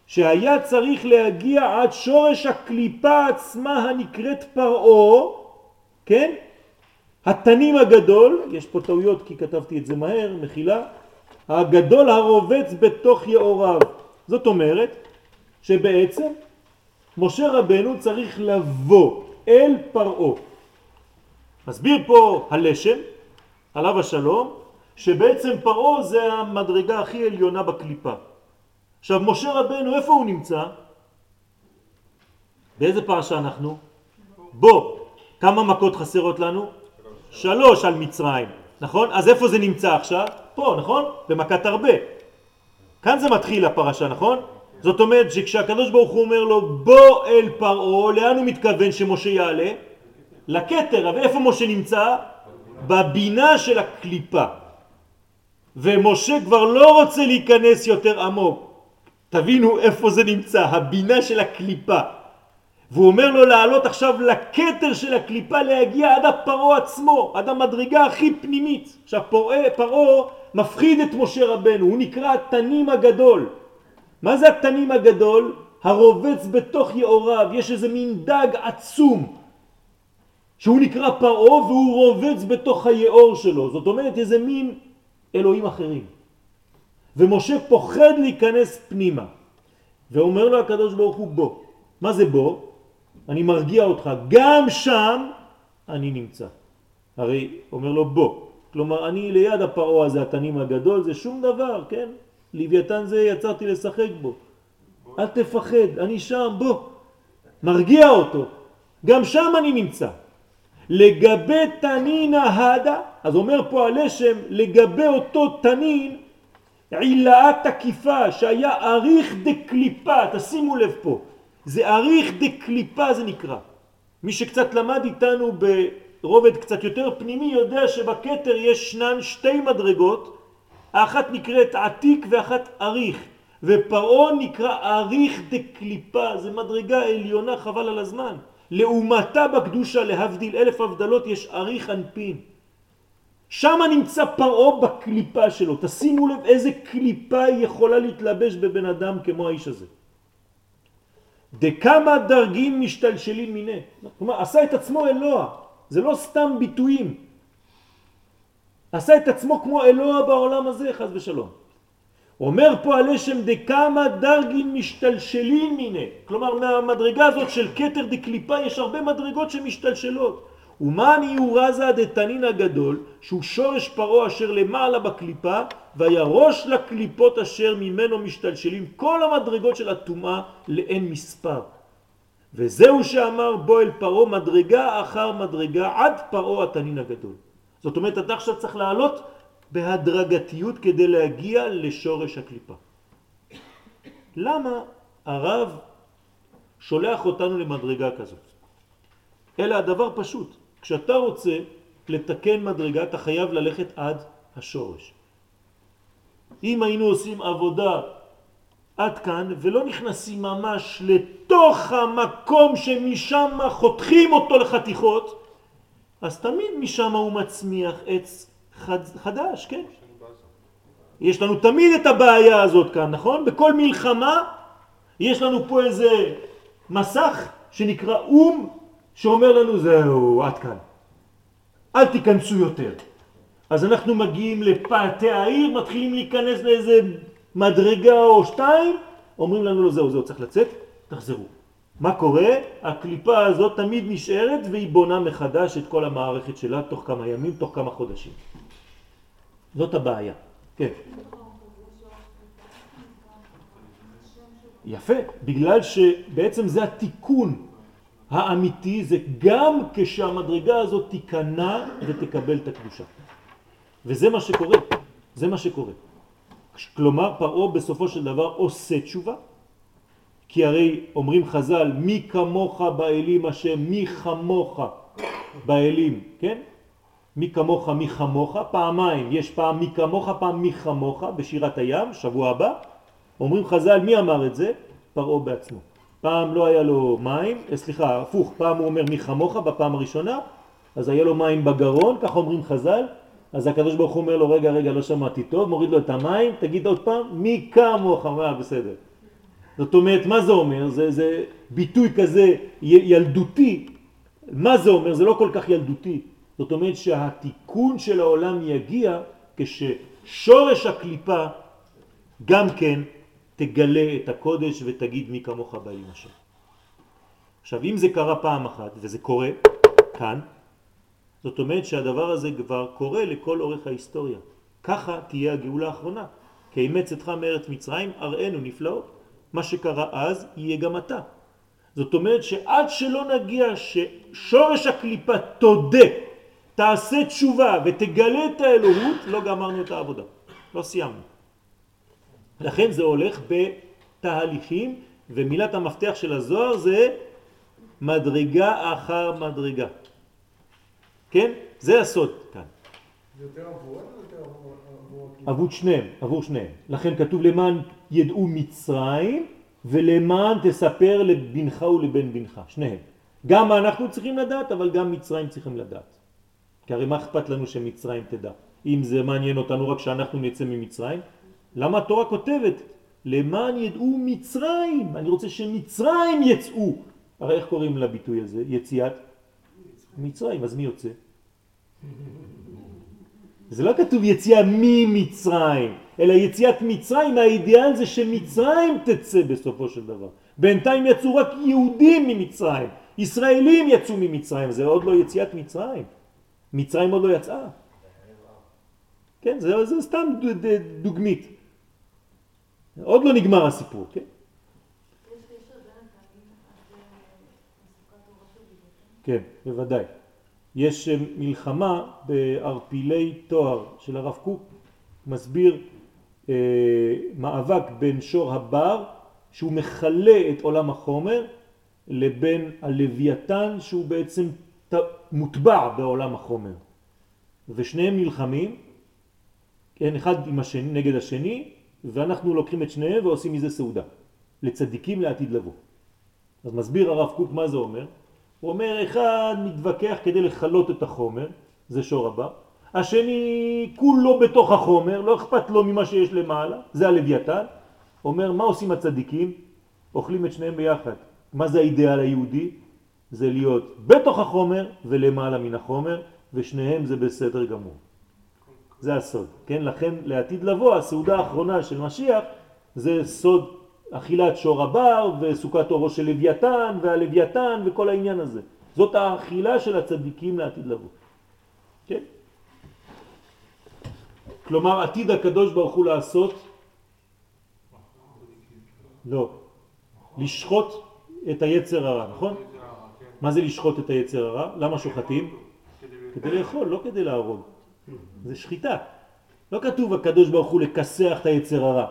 שהיה צריך להגיע עד שורש הקליפה עצמה הנקראת פרעה, כן? התנים הגדול, יש פה טעויות כי כתבתי את זה מהר, מחילה, הגדול הרובץ בתוך יאוריו. זאת אומרת שבעצם משה רבנו צריך לבוא אל פרעה. מסביר פה הלשם, עליו השלום, שבעצם פרעה זה המדרגה הכי עליונה בקליפה. עכשיו משה רבנו איפה הוא נמצא? באיזה פרשה אנחנו? בו. כמה מכות חסרות לנו? שלוש על מצרים, נכון? אז איפה זה נמצא עכשיו? פה, נכון? במכת הרבה. כאן זה מתחיל הפרשה, נכון? זאת אומרת שכשהקדוש ברוך הוא אומר לו בוא אל פרעה, לאן הוא מתכוון שמשה יעלה? לכתר, ואיפה משה נמצא? בבינה של הקליפה. ומשה כבר לא רוצה להיכנס יותר עמוק. תבינו איפה זה נמצא, הבינה של הקליפה. והוא אומר לו לעלות עכשיו לכתר של הקליפה להגיע עד הפרעה עצמו, עד המדרגה הכי פנימית. עכשיו פרעה מפחיד את משה רבנו, הוא נקרא התנים הגדול. מה זה התנים הגדול? הרובץ בתוך יאוריו, יש איזה מין דג עצום שהוא נקרא פרעה והוא רובץ בתוך היאור שלו, זאת אומרת איזה מין אלוהים אחרים. ומשה פוחד להיכנס פנימה ואומר לו הקדוש ברוך הוא בוא. מה זה בוא? אני מרגיע אותך, גם שם אני נמצא. הרי אומר לו בוא, כלומר אני ליד הפרעה הזה, התנים הגדול, זה שום דבר, כן? לוויתן זה יצרתי לשחק בו. אל תפחד, אני שם, בוא. מרגיע אותו. גם שם אני נמצא. לגבי תנין ההדה, אז אומר פה הלשם, לגבי אותו תנין, עילאה תקיפה, שהיה אריך דקליפה, תשימו לב פה, זה אריך דקליפה זה נקרא. מי שקצת למד איתנו ברובד קצת יותר פנימי יודע שבקטר יש שנן שתי מדרגות, האחת נקראת עתיק ואחת אריך, ופרעון נקרא אריך דקליפה, זה מדרגה עליונה חבל על הזמן. לעומתה בקדושה להבדיל אלף הבדלות יש אריך אנפין. שם נמצא פרעה בקליפה שלו. תשימו לב איזה קליפה יכולה להתלבש בבן אדם כמו האיש הזה. דכמה דרגים משתלשלים מיני. כלומר, עשה את עצמו אלוה. זה לא סתם ביטויים. עשה את עצמו כמו אלוה בעולם הזה, חז ושלום. אומר פה הלשם דכמה דרגים משתלשלים מיני. כלומר, מהמדרגה הזאת של קטר דקליפה יש הרבה מדרגות שמשתלשלות. ומה ניורזה דתנין הגדול, שהוא שורש פרעה אשר למעלה בקליפה, וירוש לקליפות אשר ממנו משתלשלים כל המדרגות של הטומאה לאין מספר. וזהו שאמר בו אל פרעה מדרגה אחר מדרגה עד פרעה התנין הגדול. זאת אומרת, אתה עכשיו צריך לעלות בהדרגתיות כדי להגיע לשורש הקליפה. למה הרב שולח אותנו למדרגה כזאת? אלא הדבר פשוט. כשאתה רוצה לתקן מדרגה אתה חייב ללכת עד השורש. אם היינו עושים עבודה עד כאן ולא נכנסים ממש לתוך המקום שמשם חותכים אותו לחתיכות, אז תמיד משם הוא מצמיח עץ חד, חדש, כן? יש לנו תמיד את הבעיה הזאת כאן, נכון? בכל מלחמה יש לנו פה איזה מסך שנקרא אום שאומר לנו זהו, עד כאן. אל תיכנסו יותר. אז אנחנו מגיעים לפאתי העיר, מתחילים להיכנס לאיזה מדרגה או שתיים, אומרים לנו לא זהו, זהו, צריך לצאת, תחזרו. מה קורה? הקליפה הזאת תמיד נשארת והיא בונה מחדש את כל המערכת שלה תוך כמה ימים, תוך כמה חודשים. זאת הבעיה. כן. יפה, בגלל שבעצם זה התיקון האמיתי, זה גם כשהמדרגה הזאת תיכנע ותקבל את הקדושה. וזה מה שקורה, זה מה שקורה. כלומר, פרעה בסופו של דבר עושה תשובה, כי הרי אומרים חז"ל, מי כמוך באלים השם, מי חמוך באלים, כן? מי כמוך, מי חמוך, פעמיים, יש פעם מי כמוך, פעם מי חמוך בשירת הים, שבוע הבא, אומרים חז"ל, מי אמר את זה? פרעה בעצמו. פעם לא היה לו מים, אה, סליחה, הפוך, פעם הוא אומר מי חמוך בפעם הראשונה, אז היה לו מים בגרון, כך אומרים חז"ל, אז הקדוש ברוך הוא אומר לו, רגע, רגע, לא שמעתי טוב, מוריד לו את המים, תגיד עוד פעם, מי כמוך, מה, בסדר. זאת אומרת, מה זה אומר? זה, זה ביטוי כזה ילדותי. מה זה אומר? זה לא כל כך ילדותי. זאת אומרת שהתיקון של העולם יגיע כששורש הקליפה גם כן תגלה את הקודש ותגיד מי כמוך בא עם השם. עכשיו אם זה קרה פעם אחת, וזה קורה כאן, זאת אומרת שהדבר הזה כבר קורה לכל אורך ההיסטוריה. ככה תהיה הגאולה האחרונה. כי אימץ אתך מארץ מצרים, אראנו נפלאות. מה שקרה אז יהיה גם אתה. זאת אומרת שעד שלא נגיע ששורש הקליפה תודה, תעשה תשובה ותגלה את האלוהות, לא גמרנו את העבודה. לא סיימנו. לכן זה הולך בתהליכים, ומילת המפתח של הזוהר זה מדרגה אחר מדרגה. כן? זה הסוד כאן. זה יותר עבורנו או יותר עבור... עבור שניהם, עבור שניהם. לכן כתוב למען ידעו מצרים ולמען תספר לבנך ולבן בנך, שניהם. גם אנחנו צריכים לדעת, אבל גם מצרים צריכים לדעת. כי הרי מה אכפת לנו שמצרים תדע? אם זה מעניין אותנו רק שאנחנו נצא ממצרים, למה התורה כותבת? למען ידעו מצרים, אני רוצה שמצרים יצאו. הרי איך קוראים לביטוי הזה? יציאת מצרים, אז מי יוצא? זה לא כתוב יציאה ממצרים, אלא יציאת מצרים, האידיאל זה שמצרים תצא בסופו של דבר. בינתיים יצאו רק יהודים ממצרים, ישראלים יצאו ממצרים, זה עוד לא יציאת מצרים. מצרים עוד לא יצאה. כן, זה, זה סתם דוגמית. עוד לא נגמר הסיפור, כן? כן, בוודאי. יש אה, מלחמה בערפילי תואר של הרב קוק, מסביר אה, מאבק בין שור הבר שהוא מכלה את עולם החומר לבין הלוויתן שהוא בעצם מוטבע בעולם החומר ושניהם נלחמים, כן, אחד עם השני, נגד השני ואנחנו לוקחים את שניהם ועושים מזה סעודה לצדיקים לעתיד לבוא. אז מסביר הרב קוק מה זה אומר הוא אומר, אחד מתווכח כדי לחלות את החומר, זה שור הבא, השני כולו בתוך החומר, לא אכפת לו ממה שיש למעלה, זה הלוויתן, אומר, מה עושים הצדיקים? אוכלים את שניהם ביחד. מה זה האידאל היהודי? זה להיות בתוך החומר ולמעלה מן החומר, ושניהם זה בסדר גמור. זה הסוד, כן? לכן לעתיד לבוא, הסעודה האחרונה של משיח זה סוד אכילת שור הבר וסוכת אורו של לוויתן והלוויתן וכל העניין הזה. זאת האכילה של הצדיקים לעתיד לבוא. כן? כלומר עתיד הקדוש ברוך הוא לעשות לא, לשחוט את היצר הרע, נכון? מה זה לשחוט את היצר הרע? למה שוחטים? כדי לאכול, לא כדי להרוג. זה שחיטה. לא כתוב הקדוש ברוך הוא לכסח את היצר הרע.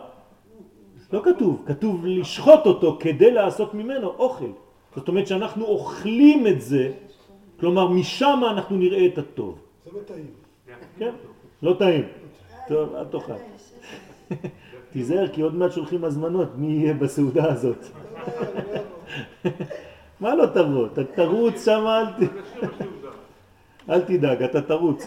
לא כתוב, כתוב לשחוט אותו כדי לעשות ממנו אוכל. זאת אומרת שאנחנו אוכלים את זה, כלומר משם אנחנו נראה את הטוב. זה לא טעים. כן, לא טעים. טוב, אל תאכל. תיזהר כי עוד מעט שולחים הזמנות מי יהיה בסעודה הזאת. מה לא תבוא? אתה תרוץ שם, אל תדאג, אתה תרוץ.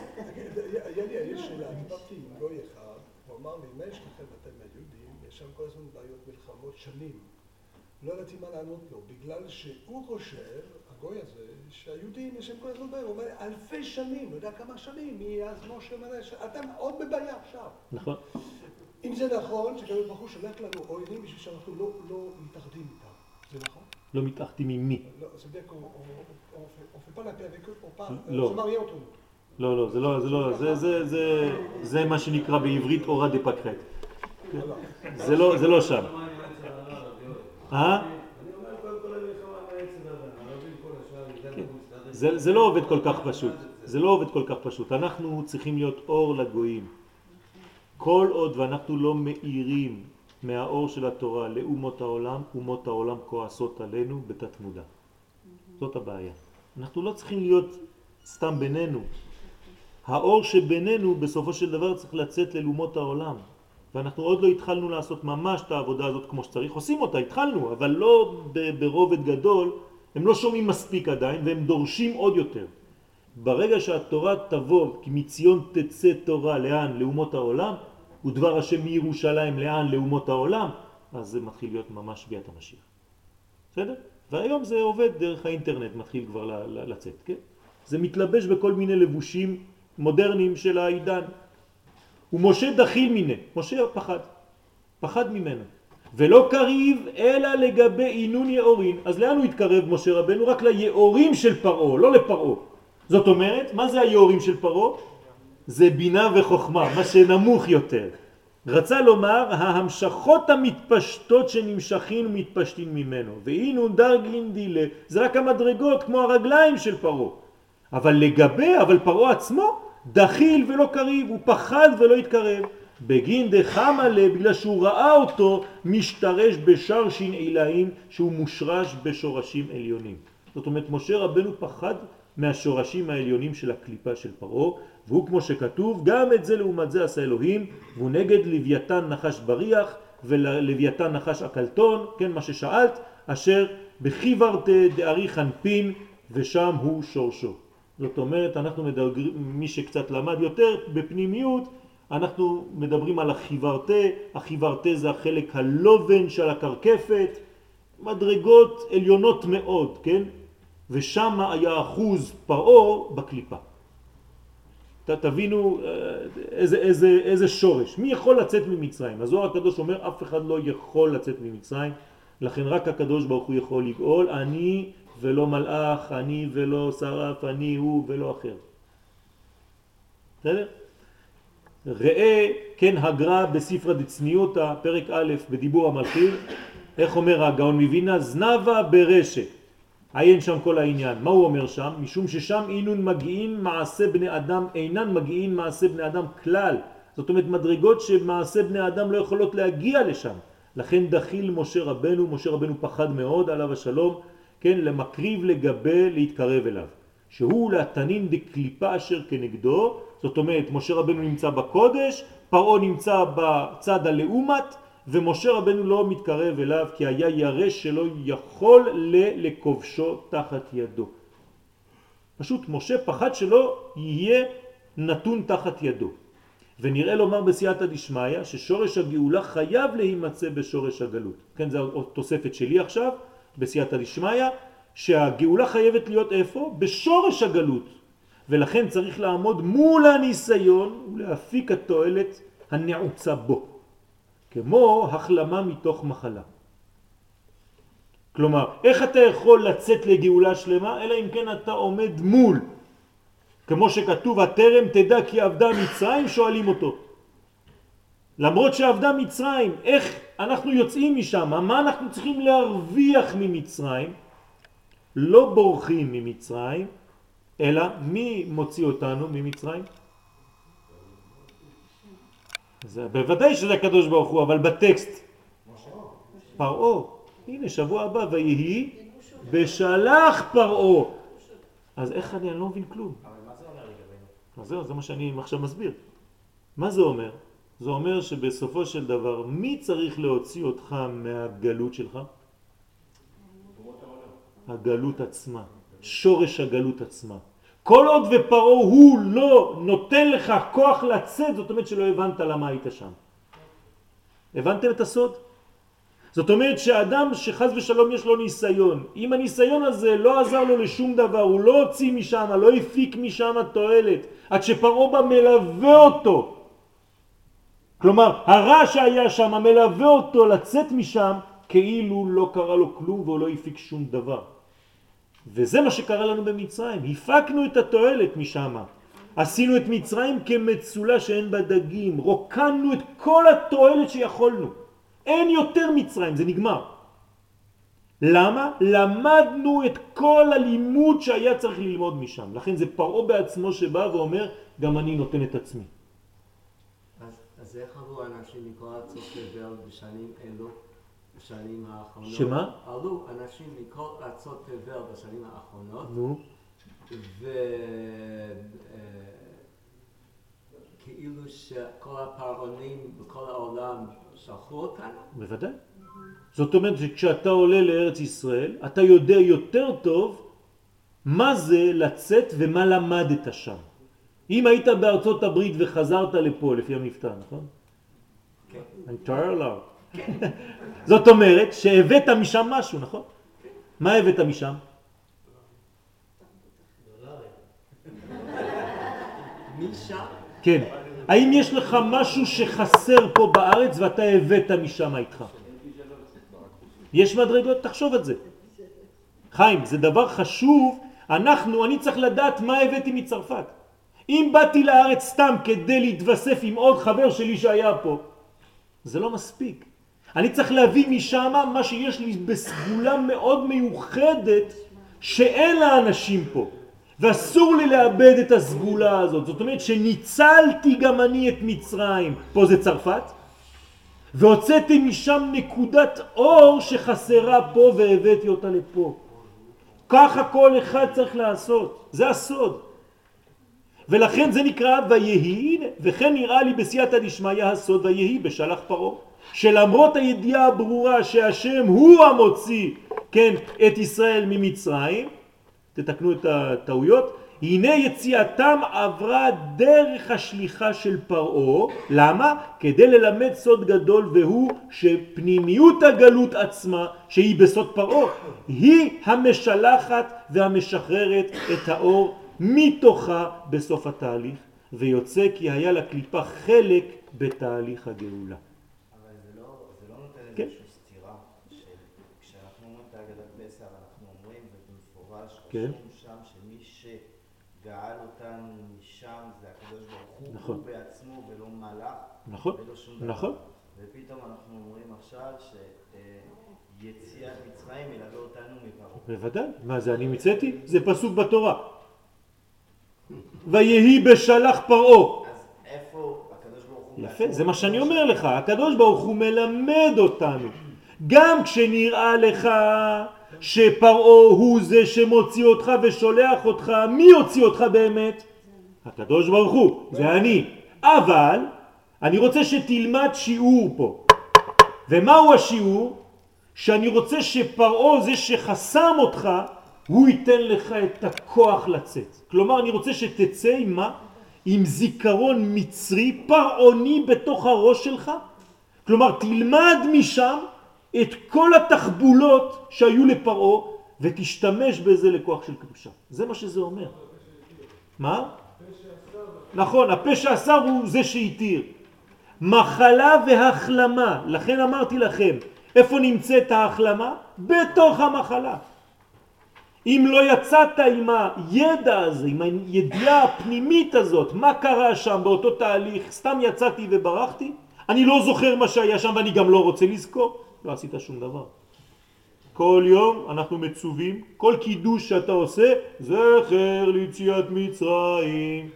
לא ידעתי מה לענות לו, בגלל שהוא חושב, הגוי הזה, שהיהודים יש להם כל הזמן בעיה, הוא אומר אלפי שנים, לא יודע כמה שנים, מאז משה מלא, אתם עוד בבעיה עכשיו. נכון. אם זה נכון, שקדוש ברוך הוא שולח לנו אויבים בשביל שאנחנו לא, לא מתאחדים איתם, זה נכון? לא מתאחדים עם מי? לא, זה qu'on on, fait, pas la paix avec eux, on parle, לא. on se marie entre nous. לא, לא, זה לא, זה לא, זה, זה, זה, זה מה שנקרא בעברית אורה דה פקרט. Voilà. זה לא, זה לא שם. אה? זה, זה לא עובד כל כך פשוט. זה לא עובד כל כך פשוט. אנחנו צריכים להיות אור לגויים. כל עוד ואנחנו לא מאירים מהאור של התורה לאומות העולם, אומות העולם כועסות עלינו בתת מודע. זאת הבעיה. אנחנו לא צריכים להיות סתם בינינו. האור שבינינו בסופו של דבר צריך לצאת לאומות העולם. ואנחנו עוד לא התחלנו לעשות ממש את העבודה הזאת כמו שצריך. עושים אותה, התחלנו, אבל לא ברובד גדול. הם לא שומעים מספיק עדיין והם דורשים עוד יותר. ברגע שהתורה תבוא, כי מציון תצא תורה לאן? לאומות העולם, ודבר השם מירושלים לאן? לאומות העולם, אז זה מתחיל להיות ממש ביאת המשיח. בסדר? והיום זה עובד דרך האינטרנט, מתחיל כבר לצאת, כן? זה מתלבש בכל מיני לבושים מודרניים של העידן. ומשה דחיל מיני, משה פחד, פחד ממנו. ולא קריב אלא לגבי עינון יאורין. אז לאן הוא התקרב משה רבנו? רק ליאורים של פרעה, לא לפרעה. זאת אומרת, מה זה היאורים של פרעה? זה בינה וחוכמה, מה שנמוך יותר. רצה לומר, ההמשכות המתפשטות שנמשכים ומתפשטים ממנו. ואינון דרגין דילה, זה רק המדרגות כמו הרגליים של פרעה. אבל לגבי, אבל פרעה עצמו, דחיל ולא קריב, הוא פחד ולא התקרב. בגין דחמה לה, בגלל שהוא ראה אותו משתרש בשרשין עילאים, שהוא מושרש בשורשים עליונים. זאת אומרת, משה רבנו פחד מהשורשים העליונים של הקליפה של פרעה, והוא כמו שכתוב, גם את זה לעומת זה עשה אלוהים, והוא נגד לוויתן נחש בריח ולוויתן נחש אקלטון, כן מה ששאלת, אשר בחיברתה דארי חנפין, ושם הוא שורשו. זאת אומרת, אנחנו מדברים, מי שקצת למד יותר בפנימיות, אנחנו מדברים על החיברתה, החיברתה זה החלק הלובן של הקרקפת, מדרגות עליונות מאוד, כן? ושם היה אחוז פרעה בקליפה. ת, תבינו אה, איזה, איזה, איזה שורש. מי יכול לצאת ממצרים? הזוהר הקדוש אומר אף אחד לא יכול לצאת ממצרים, לכן רק הקדוש ברוך הוא יכול לגאול, אני ולא מלאך, אני ולא שרף, אני הוא ולא אחר. בסדר? ראה כן הגר"א בספרא דצניותא, פרק א' בדיבור המלכים, איך אומר הגאון מווינה? זנבה ברשת. עיין שם כל העניין. מה הוא אומר שם? משום ששם אינון מגיעים מעשה בני אדם, אינן מגיעים מעשה בני אדם כלל. זאת אומרת מדרגות שמעשה בני אדם לא יכולות להגיע לשם. לכן דחיל משה רבנו, משה רבנו פחד מאוד עליו השלום, כן, למקריב לגבי להתקרב אליו. שהוא להתנין דקליפה אשר כנגדו, זאת אומרת משה רבנו נמצא בקודש, פרעה נמצא בצד הלאומת, ומשה רבנו לא מתקרב אליו כי היה ירא שלא יכול לכובשו תחת ידו. פשוט משה פחד שלא יהיה נתון תחת ידו. ונראה לומר בסייעתא דשמיא ששורש הגאולה חייב להימצא בשורש הגלות. כן, זו תוספת שלי עכשיו בסייעתא דשמיא, שהגאולה חייבת להיות איפה? בשורש הגלות. ולכן צריך לעמוד מול הניסיון ולהפיק התועלת הנעוצה בו. כמו החלמה מתוך מחלה. כלומר, איך אתה יכול לצאת לגאולה שלמה, אלא אם כן אתה עומד מול. כמו שכתוב, הטרם תדע כי עבדה מצרים, שואלים אותו. למרות שעבדה מצרים, איך אנחנו יוצאים משם? מה אנחנו צריכים להרוויח ממצרים? לא בורחים ממצרים, אלא מי מוציא אותנו ממצרים? זה בוודאי שזה הקדוש ברוך הוא, אבל בטקסט פרעה, הנה שבוע הבא ויהי בשלח פרעה. אז איך אני, אני לא מבין כלום. אבל מה זה אומר לגבינו? אז זהו, זה מה שאני עכשיו מסביר. מה זה אומר? זה אומר שבסופו של דבר, מי צריך להוציא אותך מהגלות שלך? הגלות עצמה, שורש הגלות עצמה. כל עוד ופרעה הוא לא נותן לך כוח לצאת, זאת אומרת שלא הבנת למה היית שם. הבנתם את הסוד? זאת אומרת שאדם שחז ושלום יש לו ניסיון, אם הניסיון הזה לא עזר לו לשום דבר, הוא לא הוציא משם, לא הפיק משם תועלת, עד שפרעה בא מלווה אותו, כלומר, הרע שהיה שם מלווה אותו לצאת משם כאילו לא קרה לו כלום והוא לא הפיק שום דבר. וזה מה שקרה לנו במצרים, הפקנו את התועלת משם. עשינו את מצרים כמצולה שאין בה דגים, רוקנו את כל התועלת שיכולנו. אין יותר מצרים, זה נגמר. למה? למדנו את כל הלימוד שהיה צריך ללמוד משם. לכן זה פרעה בעצמו שבא ואומר, גם אני נותן את עצמי. אז, איך עלו אנשים מכל ארצות תבל בשנים אלו, בשנים האחרונות? שמה? עלו אנשים מכל ארצות תבל בשנים האחרונות, נו, וכאילו שכל הפרעונים בכל העולם שלחו אותנו? בוודאי. זאת אומרת שכשאתה עולה לארץ ישראל, אתה יודע יותר טוב מה זה לצאת ומה למדת שם. אם היית בארצות הברית וחזרת לפה לפי המבטא, נכון? כן. לך. זאת אומרת שהבאת משם משהו, נכון? מה הבאת משם? משם? כן. האם יש לך משהו שחסר פה בארץ ואתה הבאת משם איתך? יש מדרגות, תחשוב על זה. חיים, זה דבר חשוב, אנחנו, אני צריך לדעת מה הבאתי מצרפת. אם באתי לארץ סתם כדי להתווסף עם עוד חבר שלי שהיה פה, זה לא מספיק. אני צריך להביא משם מה שיש לי בסגולה מאוד מיוחדת שאין לאנשים פה. ואסור לי לאבד את הסגולה הזאת. זאת אומרת שניצלתי גם אני את מצרים. פה זה צרפת. והוצאתי משם נקודת אור שחסרה פה והבאתי אותה לפה. ככה כל אחד צריך לעשות. זה הסוד. ולכן זה נקרא ויהי, וכן נראה לי בסייעתא דשמיא הסוד ויהי בשלח פרעה. שלמרות הידיעה הברורה שהשם הוא המוציא, כן, את ישראל ממצרים, תתקנו את הטעויות, הנה יציאתם עברה דרך השליחה של פרעה, למה? כדי ללמד סוד גדול והוא שפנימיות הגלות עצמה, שהיא בסוד פרעה, היא המשלחת והמשחררת את האור מתוכה בסוף התהליך, ויוצא כי היה לקליפה חלק בתהליך הגאולה. אבל זה לא, זה לא נותן כן. איזושהי סתירה, שכשאנחנו אומרים את ההגדת פסח, אנחנו אומרים ובמפורש, כן. שם שמי שגאל אותנו משם זה הקדוש ברוך הוא, נכון. הוא בעצמו ולא מלאך, נכון, ולא שום דבר. נכון. ופתאום אנחנו אומרים עכשיו שיציאת מצרים ילווה אותנו מפרעה. בוודאי. מה זה אני מצאתי? זה פסוק בתורה. ויהי בשלח פרעה. אז איפה הקדוש ברוך הוא... יפה, זה מה שאני אומר לך. הקדוש ברוך הוא מלמד אותנו. גם כשנראה לך שפרעה הוא זה שמוציא אותך ושולח אותך, מי יוציא אותך באמת? הקדוש ברוך הוא, זה אני. אבל אני רוצה שתלמד שיעור פה. ומהו השיעור? שאני רוצה שפרעה זה שחסם אותך, הוא ייתן לך את הכוח לצאת. כלומר, אני רוצה שתצא עם מה? עם זיכרון מצרי, פרעוני בתוך הראש שלך. כלומר, תלמד משם את כל התחבולות שהיו לפרעה ותשתמש בזה לכוח של קדושה. זה מה שזה אומר. מה? נכון, הפה שאסר הוא זה שהתיר. מחלה והחלמה, לכן אמרתי לכם, איפה נמצאת ההחלמה? בתוך המחלה. אם לא יצאת עם הידע הזה, עם הידיעה הפנימית הזאת, מה קרה שם באותו תהליך, סתם יצאתי וברחתי, אני לא זוכר מה שהיה שם ואני גם לא רוצה לזכור, לא עשית שום דבר. כל יום אנחנו מצווים, כל קידוש שאתה עושה, זכר ליציאת מצרים.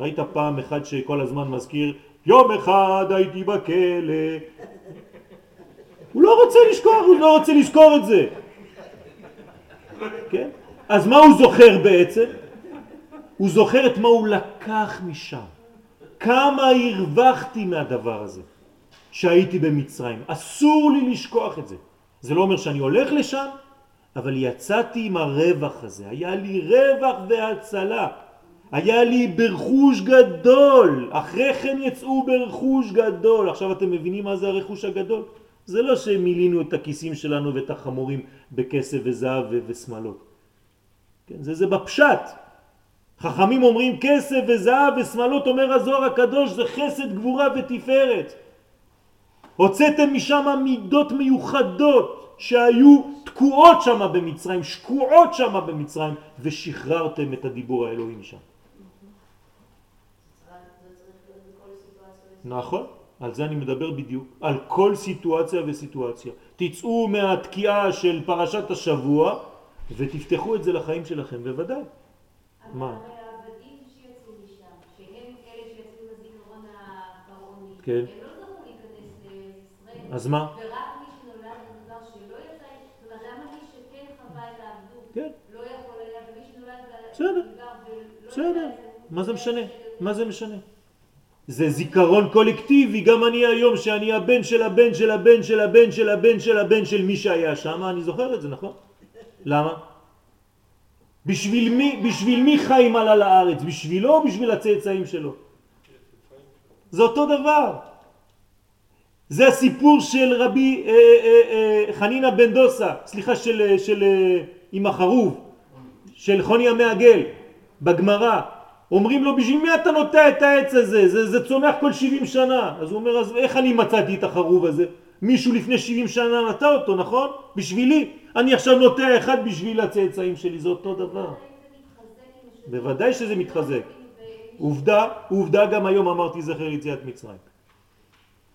ראית פעם אחד שכל הזמן מזכיר, יום אחד הייתי בכלא. הוא לא רוצה לשכוח, הוא לא רוצה לזכור את זה. כן? אז מה הוא זוכר בעצם? הוא זוכר את מה הוא לקח משם. כמה הרווחתי מהדבר הזה שהייתי במצרים. אסור לי לשכוח את זה. זה לא אומר שאני הולך לשם, אבל יצאתי עם הרווח הזה. היה לי רווח והצלה. היה לי ברכוש גדול. אחרי כן יצאו ברכוש גדול. עכשיו אתם מבינים מה זה הרכוש הגדול? זה לא שמילינו את הכיסים שלנו ואת החמורים בכסף וזהב ושמלות. כן, זה, זה בפשט. חכמים אומרים כסף וזהב ושמלות, אומר הזוהר הקדוש, זה חסד גבורה ותפארת. הוצאתם משם מידות מיוחדות שהיו תקועות שם במצרים, שקועות שם במצרים, ושחררתם את הדיבור האלוהי משם. נכון, על זה אני מדבר בדיוק, על כל סיטואציה וסיטואציה. תצאו מהתקיעה של פרשת השבוע ותפתחו את זה לחיים שלכם, בוודאי. מה? כן. לא אז מה? ורק מי שנולד במדבר שלא יצא, זאת אומרת, למה מי שכן חווה את העבדות כן. לא יכול היה, ומי שנולד בסדר. במדבר ולא בסדר, יצא, מה זה משנה? מה זה משנה? זה זיכרון קולקטיבי, גם אני היום שאני הבן של הבן של הבן של הבן של הבן של הבן של מי שהיה שם, אני זוכר את זה, נכון? למה? בשביל מי, בשביל מי חיים עלה לארץ? בשבילו או בשביל הצאצאים שלו? זה אותו דבר. זה הסיפור של רבי אה, אה, אה, חנינה בן דוסה, סליחה, של, אה, של אה, עם החרוב, של חוני המעגל, בגמרא. אומרים לו, בשביל מי אתה נוטע את העץ הזה? זה, זה צומח כל 70 שנה. אז הוא אומר, אז איך אני מצאתי את החרוב הזה? מישהו לפני 70 שנה נטע אותו, נכון? בשבילי. אני עכשיו נוטע אחד בשביל הצאצאים שלי, זה אותו דבר. בוודאי שזה מתחזק. עובדה, עובדה גם היום אמרתי זכר יציאת מצרים.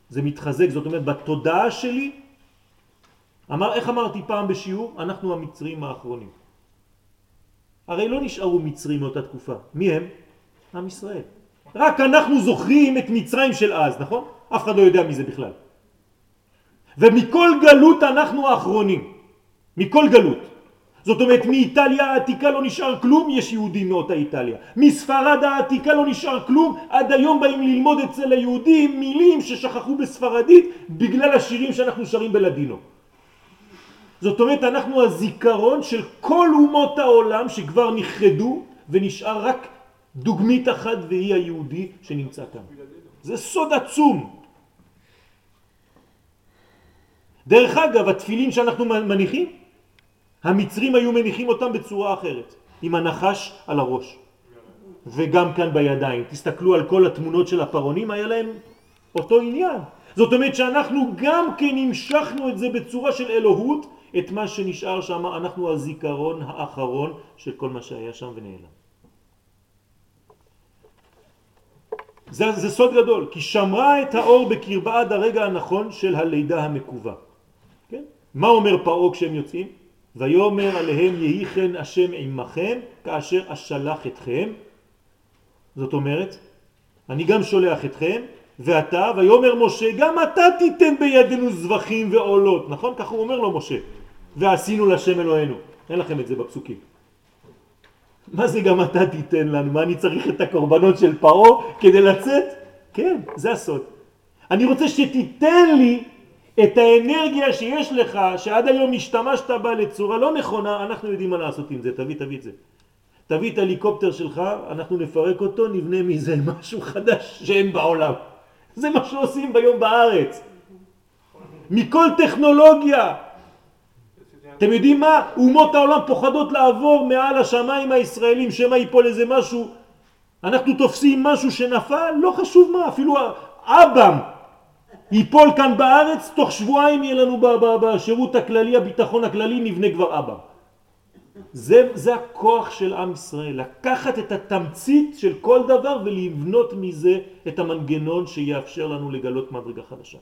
זה מתחזק, זאת אומרת בתודעה שלי, אמר, איך אמרתי פעם בשיעור? אנחנו המצרים האחרונים. הרי לא נשארו מצרים מאותה תקופה. מי הם? עם ישראל. רק אנחנו זוכרים את מצרים של אז, נכון? אף אחד לא יודע מי זה בכלל. ומכל גלות אנחנו האחרונים. מכל גלות. זאת אומרת, מאיטליה העתיקה לא נשאר כלום, יש יהודים מאותה איטליה. מספרד העתיקה לא נשאר כלום, עד היום באים ללמוד אצל היהודים מילים ששכחו בספרדית בגלל השירים שאנחנו שרים בלדינו. זאת אומרת, אנחנו הזיכרון של כל אומות העולם שכבר נכחדו ונשאר רק דוגמית אחת והיא היהודי שנמצא כאן. זה סוד עצום. דרך אגב, התפילין שאנחנו מניחים, המצרים היו מניחים אותם בצורה אחרת, עם הנחש על הראש. וגם כאן בידיים. תסתכלו על כל התמונות של הפרעונים, היה להם אותו עניין. זאת אומרת שאנחנו גם כן המשכנו את זה בצורה של אלוהות, את מה שנשאר שם, אנחנו הזיכרון האחרון של כל מה שהיה שם ונעלם. זה, זה סוד גדול, כי שמרה את האור בקרבה עד הרגע הנכון של הלידה המקובה. כן? מה אומר פרעה כשהם יוצאים? ויאמר עליהם יהי כן השם עמכם כאשר אשלח אתכם. זאת אומרת, אני גם שולח אתכם, ואתה, ויאמר משה, גם אתה תיתן בידינו זבחים ועולות, נכון? ככה הוא אומר לו משה. ועשינו לשם אלוהינו. אין לכם את זה בפסוקים. מה זה גם אתה תיתן לנו? מה אני צריך את הקורבנות של פרעה כדי לצאת? כן, זה הסוד. אני רוצה שתיתן לי את האנרגיה שיש לך, שעד היום השתמשת בה לצורה לא נכונה, אנחנו יודעים מה לעשות עם זה, תביא, תביא את זה. תביא את ההליקופטר שלך, אנחנו נפרק אותו, נבנה מזה משהו חדש שאין בעולם. זה מה שעושים ביום בארץ. מכל טכנולוגיה. אתם יודעים מה? אומות העולם פוחדות לעבור מעל השמיים הישראלים, שמא ייפול איזה משהו. אנחנו תופסים משהו שנפל, לא חשוב מה, אפילו אב"ם ייפול כאן בארץ, תוך שבועיים יהיה לנו בשירות הכללי, הביטחון הכללי, נבנה כבר אב"ם. זה, זה הכוח של עם ישראל, לקחת את התמצית של כל דבר ולבנות מזה את המנגנון שיאפשר לנו לגלות מדרגה חדשה.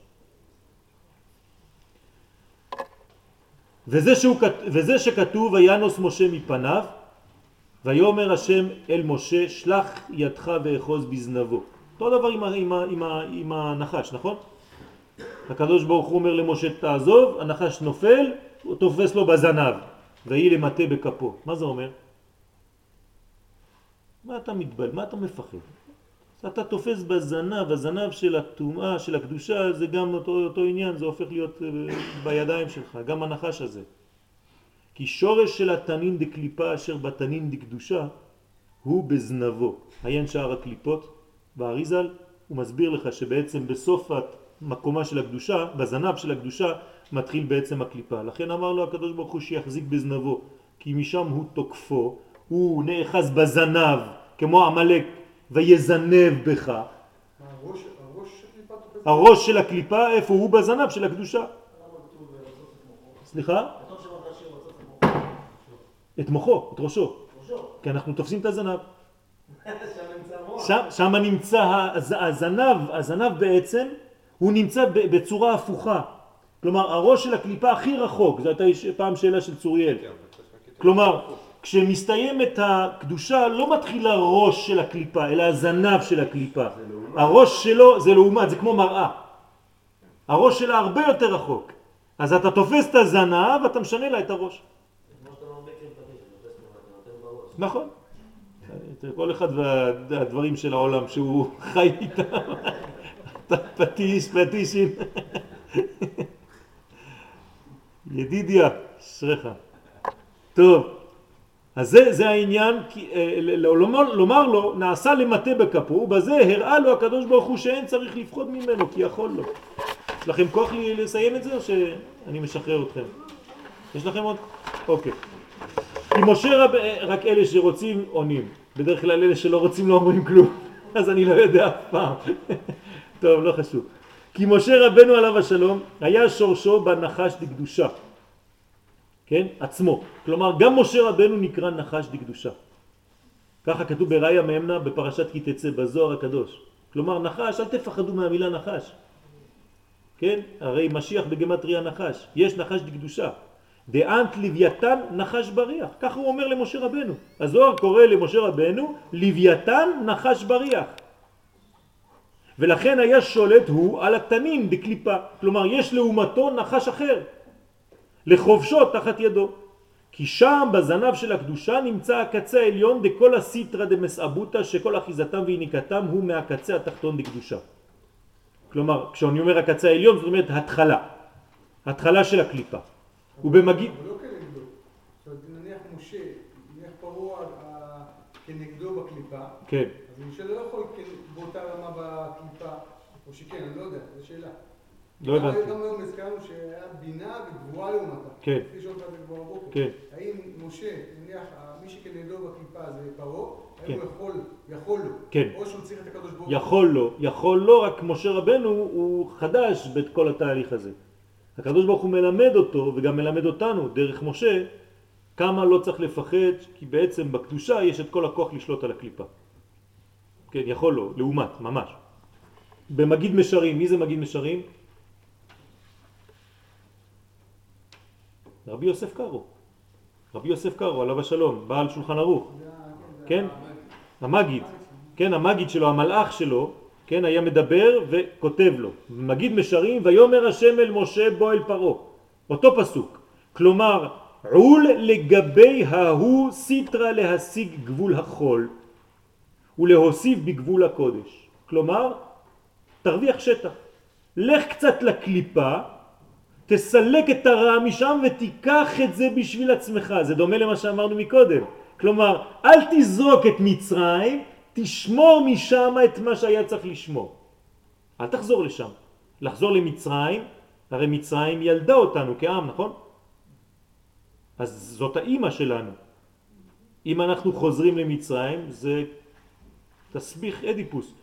וזה, שהוא, וזה שכתוב וינוס משה מפניו ויאמר השם אל משה שלח ידך ואחוז בזנבו. אותו דבר עם, עם, עם, עם הנחש, נכון? הקדוש ברוך הוא אומר למשה תעזוב, הנחש נופל, הוא תופס לו בזנב ויהי למטה בכפו. מה זה אומר? מה אתה מתבל? מה אתה מפחד? אתה תופס בזנב, הזנב של הטומאה, של הקדושה, זה גם אותו, אותו עניין, זה הופך להיות בידיים שלך, גם הנחש הזה. כי שורש של התנין דקליפה אשר בתנין דקדושה הוא בזנבו. עיין שער הקליפות באריזל, הוא מסביר לך שבעצם בסוף המקומה של הקדושה, בזנב של הקדושה, מתחיל בעצם הקליפה. לכן אמר לו הקדוש ברוך הוא שיחזיק בזנבו, כי משם הוא תוקפו, הוא נאחז בזנב, כמו עמלק, ויזנב בך. הראש, הראש של הקליפה, איפה הוא? בזנב של הקדושה. סליחה? את מוחו, את ראשו. כי אנחנו תופסים את הזנב. שם, שם נמצא הז, הזנב, הזנב בעצם, הוא נמצא בצורה הפוכה. כלומר, הראש של הקליפה הכי רחוק, זו הייתה פעם שאלה של צוריאל. כן, כלומר, כשמסתיימת הקדושה לא מתחיל הראש של הקליפה, אלא הזנב של הקליפה. הראש שלו זה לעומת, זה כמו מראה. הראש שלה הרבה יותר רחוק. אז אתה תופס את הזנב ואתה משנה לה את הראש. נכון. כל אחד והדברים של העולם שהוא חי איתם. אתה פטיש, פטישים. ידידיה, אשריך. טוב, אז זה, זה העניין, כי, אה, לומר, לומר לו, נעשה למטה בכפו, ובזה הראה לו הקדוש ברוך הוא שאין צריך לפחוד ממנו, כי יכול לו. יש לכם כוח לי לסיים את זה, או שאני משחרר אתכם? יש לכם עוד? אוקיי. כי משה רב... אה, רק אלה שרוצים עונים. בדרך כלל אלה שלא רוצים לא אומרים כלום, אז אני לא יודע אף פעם. טוב, לא חשוב. כי משה רבנו עליו השלום היה שורשו בנחש דקדושה. כן? עצמו. כלומר, גם משה רבנו נקרא נחש דקדושה. ככה כתוב בראיה מאמנה בפרשת כי תצא בזוהר הקדוש. כלומר, נחש, אל תפחדו מהמילה נחש. כן? הרי משיח בגמטריה נחש. יש נחש דקדושה. דאנט לוויתן נחש בריח. ככה הוא אומר למשה רבנו. הזוהר קורא למשה רבנו לוויתן נחש בריח. ולכן היה שולט הוא על התנין בקליפה. כלומר, יש לעומתו נחש אחר. לחובשו תחת ידו. כי שם בזנב של הקדושה נמצא הקצה העליון דכל הסיטרא דמסעבותא שכל אחיזתם ויניקתם הוא מהקצה התחתון דקדושה. כלומר, כשאני אומר הקצה העליון זאת אומרת התחלה. התחלה של הקליפה. ובמגיד... אבל לא כנגדו. זאת אומרת, נניח משה, נניח פרעה אה, כנגדו בקליפה, כן. אז משה לא יכול באותה רמה בקליפה, או שכן, אני לא יודע, זו שאלה. לא הבנתי. הזכרנו שהיה בינה וגבורה לעומתה. כן. כפי שאומרת את זה כבר בבוקר. כן. האם משה, נניח, מי שכנגדו בקליפה זה פרעה, כן. האם הוא יכול, יכול לו, כן. או שהוא צריך את הקדוש ברוך הוא. יכול לו, יכול לו, רק משה רבנו הוא חדש בכל התהליך הזה. הקדוש ברוך הוא מלמד אותו וגם מלמד אותנו דרך משה כמה לא צריך לפחד כי בעצם בקדושה יש את כל הכוח לשלוט על הקליפה. כן, יכול לו, לעומת, ממש. במגיד משרים, מי זה מגיד משרים? רבי יוסף קארו. רבי יוסף קארו, עליו השלום, בעל שולחן ערוך. כן? המגיד, כן, המגיד שלו, המלאך שלו, כן, היה מדבר וכותב לו. מגיד משרים, ויאמר השם אל משה בוא אל פרעה. אותו פסוק. כלומר, עול לגבי ההוא סיטרה להשיג גבול החול ולהוסיף בגבול הקודש. כלומר, תרוויח שטח. לך קצת לקליפה, תסלק את הרע משם ותיקח את זה בשביל עצמך. זה דומה למה שאמרנו מקודם. כלומר, אל תזרוק את מצרים, תשמור משם את מה שהיה צריך לשמור. אל תחזור לשם. לחזור למצרים, הרי מצרים ילדה אותנו כעם, נכון? אז זאת האימא שלנו. אם אנחנו חוזרים למצרים, זה תסביך אדיפוס.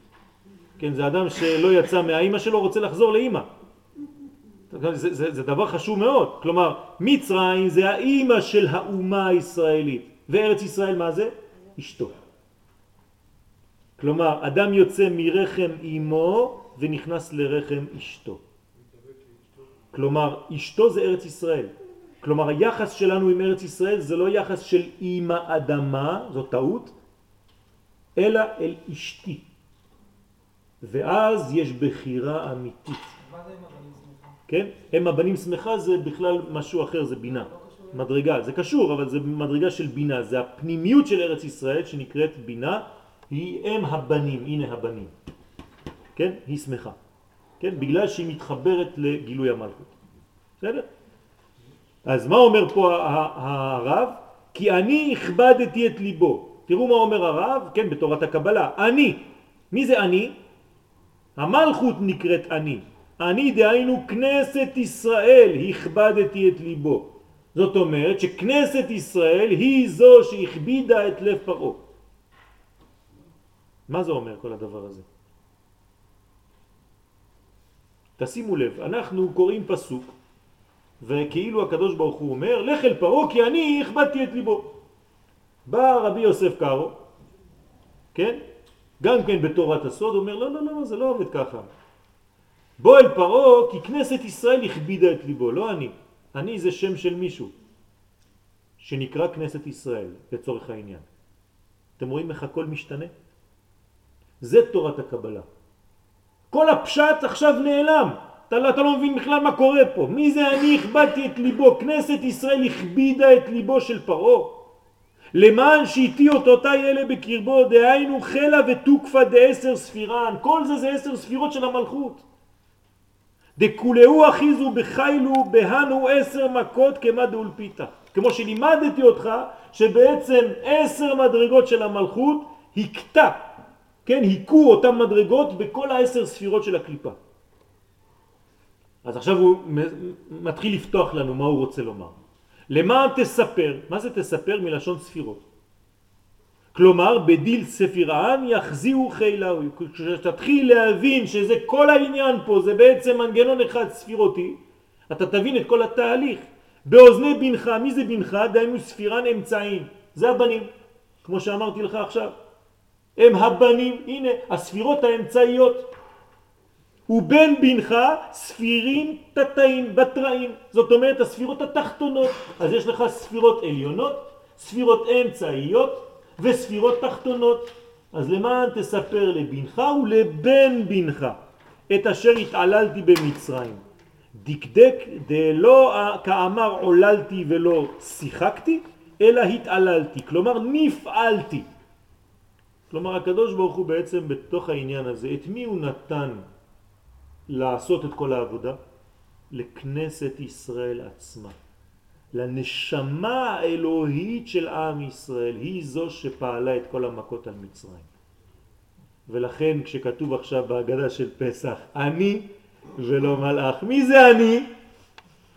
כן, זה אדם שלא יצא מהאימא שלו, רוצה לחזור לאימא. זה, זה, זה דבר חשוב מאוד. כלומר, מצרים זה האימא של האומה הישראלית. וארץ ישראל מה זה? אשתו. כלומר, אדם יוצא מרחם אימו ונכנס לרחם אשתו. כלומר, אשתו זה ארץ ישראל. כלומר, היחס שלנו עם ארץ ישראל זה לא יחס של אימא אדמה, זו טעות, אלא אל אשתי. ואז יש בחירה אמיתית. מה זה עם הבנים שמחה? כן? הם הבנים שמחה זה בכלל משהו אחר, זה בינה. מדרגה, זה קשור, אבל זה מדרגה של בינה, זה הפנימיות של ארץ ישראל שנקראת בינה, היא אם הבנים, הנה הבנים. כן? היא שמחה. כן? בגלל שהיא מתחברת לגילוי המלכות. בסדר? אז מה אומר פה הרב? כי אני הכבדתי את ליבו. תראו מה אומר הרב, כן, בתורת הקבלה. אני. מי זה אני? המלכות נקראת אני. אני דהיינו כנסת ישראל, הכבדתי את ליבו. זאת אומרת שכנסת ישראל היא זו שהכבידה את לב פרעה. מה זה אומר כל הדבר הזה? תשימו לב, אנחנו קוראים פסוק, וכאילו הקדוש ברוך הוא אומר, לך אל פרעה כי אני הכבדתי את ליבו. בא רבי יוסף קארו, כן? גם כן בתורת הסוד, אומר לא, לא, לא, זה לא עובד ככה. בוא אל פרעה כי כנסת ישראל הכבידה את ליבו, לא אני. אני זה שם של מישהו שנקרא כנסת ישראל לצורך העניין. אתם רואים איך הכל משתנה? זה תורת הקבלה. כל הפשט עכשיו נעלם. אתה, לא- אתה לא מבין בכלל מה קורה פה. מי זה אני הכבדתי את ליבו? כנסת ישראל הכבידה את ליבו של פרעה. למען שהיטי אותותי אלה בקרבו, דהיינו חלה ותוקפה דעשר ספירן. כל זה זה עשר ספירות של המלכות. דכולהו אחיזו בחיילו בהנו עשר מכות כמה דאולפיתא. כמו שלימדתי אותך שבעצם עשר מדרגות של המלכות הכתה, כן, היכו אותם מדרגות בכל העשר ספירות של הקליפה. אז עכשיו הוא מתחיל לפתוח לנו מה הוא רוצה לומר. למען תספר, מה זה תספר? מלשון ספירות. כלומר, בדיל ספירן יחזיהו חילהו. כשתתחיל להבין שזה כל העניין פה, זה בעצם מנגנון אחד ספירותי, אתה תבין את כל התהליך. באוזני בנך, מי זה בנך? דהיינו ספירן אמצעים. זה הבנים, כמו שאמרתי לך עכשיו. הם הבנים, הנה, הספירות האמצעיות. ובין בנך ספירים תתאים, בתראים. זאת אומרת, הספירות התחתונות. אז יש לך ספירות עליונות, ספירות אמצעיות וספירות תחתונות. אז למען תספר לבנך ולבן בנך את אשר התעללתי במצרים. דקדק דלא כאמר עוללתי ולא שיחקתי, אלא התעללתי, כלומר נפעלתי. כלומר הקדוש ברוך הוא בעצם בתוך העניין הזה, את מי הוא נתן לעשות את כל העבודה? לכנסת ישראל עצמה. לנשמה האלוהית של עם ישראל, היא זו שפעלה את כל המכות על מצרים. ולכן כשכתוב עכשיו בהגדה של פסח, אני ולא מלאך. מי זה אני?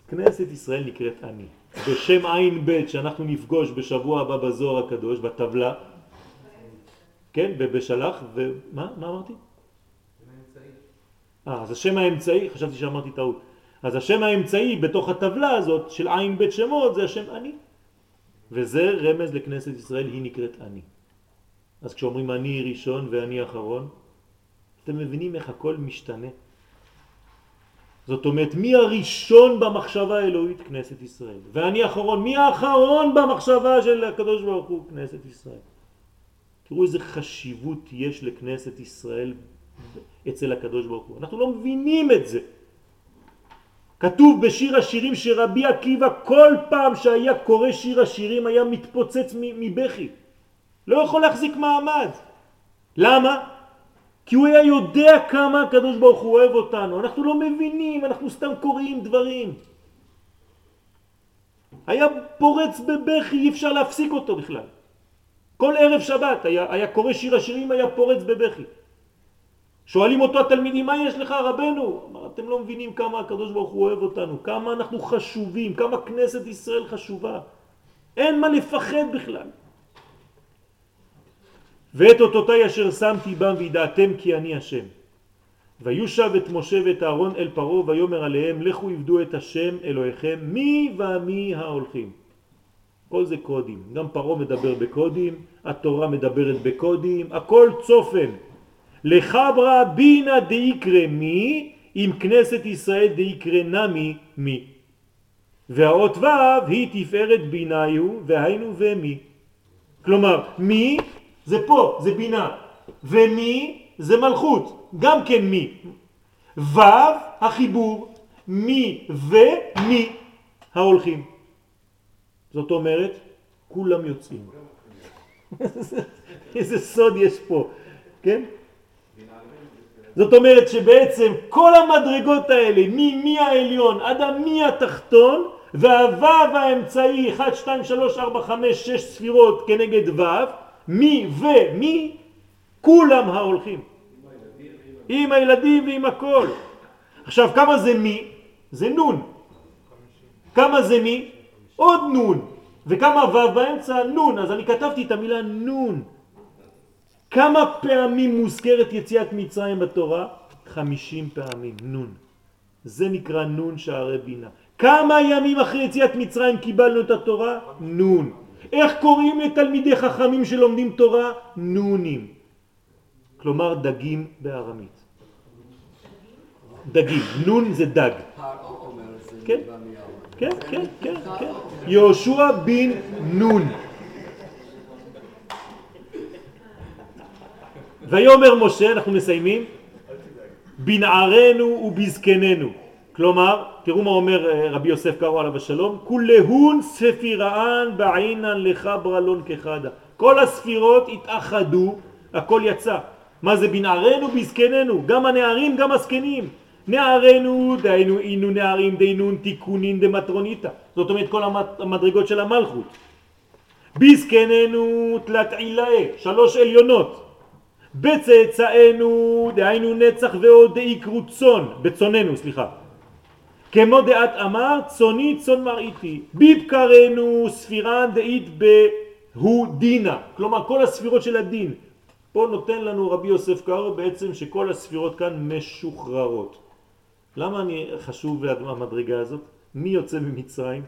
כנסת ישראל נקראת אני. בשם עין ב' שאנחנו נפגוש בשבוע הבא בזוהר הקדוש, בטבלה, כן, ובשלח, ומה מה אמרתי? אה, אז השם האמצעי, חשבתי שאמרתי טעות. אז השם האמצעי בתוך הטבלה הזאת של עין בית שמות זה השם אני. וזה רמז לכנסת ישראל, היא נקראת אני. אז כשאומרים אני ראשון ואני אחרון, אתם מבינים איך הכל משתנה. זאת אומרת, מי הראשון במחשבה האלוהית? כנסת ישראל. ואני אחרון. מי האחרון במחשבה של הקדוש ברוך הוא? כנסת ישראל. תראו איזה חשיבות יש לכנסת ישראל אצל הקדוש ברוך הוא. אנחנו לא מבינים את זה. כתוב בשיר השירים שרבי עקיבא כל פעם שהיה קורא שיר השירים היה מתפוצץ מבכי. לא יכול להחזיק מעמד. למה? כי הוא היה יודע כמה הקדוש ברוך הוא אוהב אותנו. אנחנו לא מבינים, אנחנו סתם קוראים דברים. היה פורץ בבכי, אי אפשר להפסיק אותו בכלל. כל ערב שבת היה, היה קורא שיר השירים, היה פורץ בבכי. שואלים אותו התלמידים, מה יש לך רבנו? אמר, אתם לא מבינים כמה הקדוש ברוך הוא אוהב אותנו, כמה אנחנו חשובים, כמה כנסת ישראל חשובה. אין מה לפחד בכלל. ואת אותותי אשר שמתי בם וידעתם כי אני השם. ויושב את משה ואת אהרון אל פרעה ויאמר עליהם לכו עבדו את השם אלוהיכם מי ומי ההולכים. כל זה קודים, גם פרעה מדבר בקודים, התורה מדברת בקודים, הכל צופן. לחברה בינה דיקרא מי, עם כנסת ישראל דיקרא נמי מי. והאות ו' היא תפארת ביניו והיינו ומי. כלומר, מי זה פה, זה בינה, ומי זה מלכות, גם כן מי. ו' החיבור, מי ומי ההולכים. זאת אומרת, כולם יוצאים. איזה סוד יש פה, כן? זאת אומרת שבעצם כל המדרגות האלה, ממי העליון עד המי התחתון, והוו האמצעי 1, 2, 3, 4, 5, 6 ספירות כנגד וו, מי ומי, כולם ההולכים. עם הילדים ועם הכל. עכשיו, כמה זה מי? זה נון. כמה זה מי? עוד נון. וכמה ו' באמצע? נון. אז אני כתבתי את המילה נון. כמה פעמים מוזכרת יציאת מצרים בתורה? חמישים פעמים, נון. זה נקרא נון שערי בינה. כמה ימים אחרי יציאת מצרים קיבלנו את התורה? נון. איך קוראים לתלמידי חכמים שלומדים תורה? נונים. כלומר דגים בארמית. דגים, נון זה דג. כן. כן, כן, כן, כן. יהושע בן נון. ויאמר משה, אנחנו מסיימים, בנערנו ובזקננו. כלומר, תראו מה אומר אה, רבי יוסף קרו עליו השלום, כולהון ספירען בעינן לך ברלון כחדה. כל הספירות התאחדו, הכל יצא. מה זה בנערנו בזקננו? גם הנערים, גם הזקנים. נערנו, דהיינו אינו נערים דהינון תיקונין דמטרוניתא. זאת אומרת כל המדרגות של המלכות. בזקננו תלת עילאה, שלוש עליונות. בצאצאנו, דהיינו נצח ועוד דאיקרו צאן, בצוננו, סליחה. כמו דעת אמר, צוני צאן מראיתי. בבקרנו ספירן דאית בהו דינה. כלומר, כל הספירות של הדין. פה נותן לנו רבי יוסף קארו בעצם שכל הספירות כאן משוחררות. למה אני חשוב המדרגה הזאת? מי יוצא ממצרים?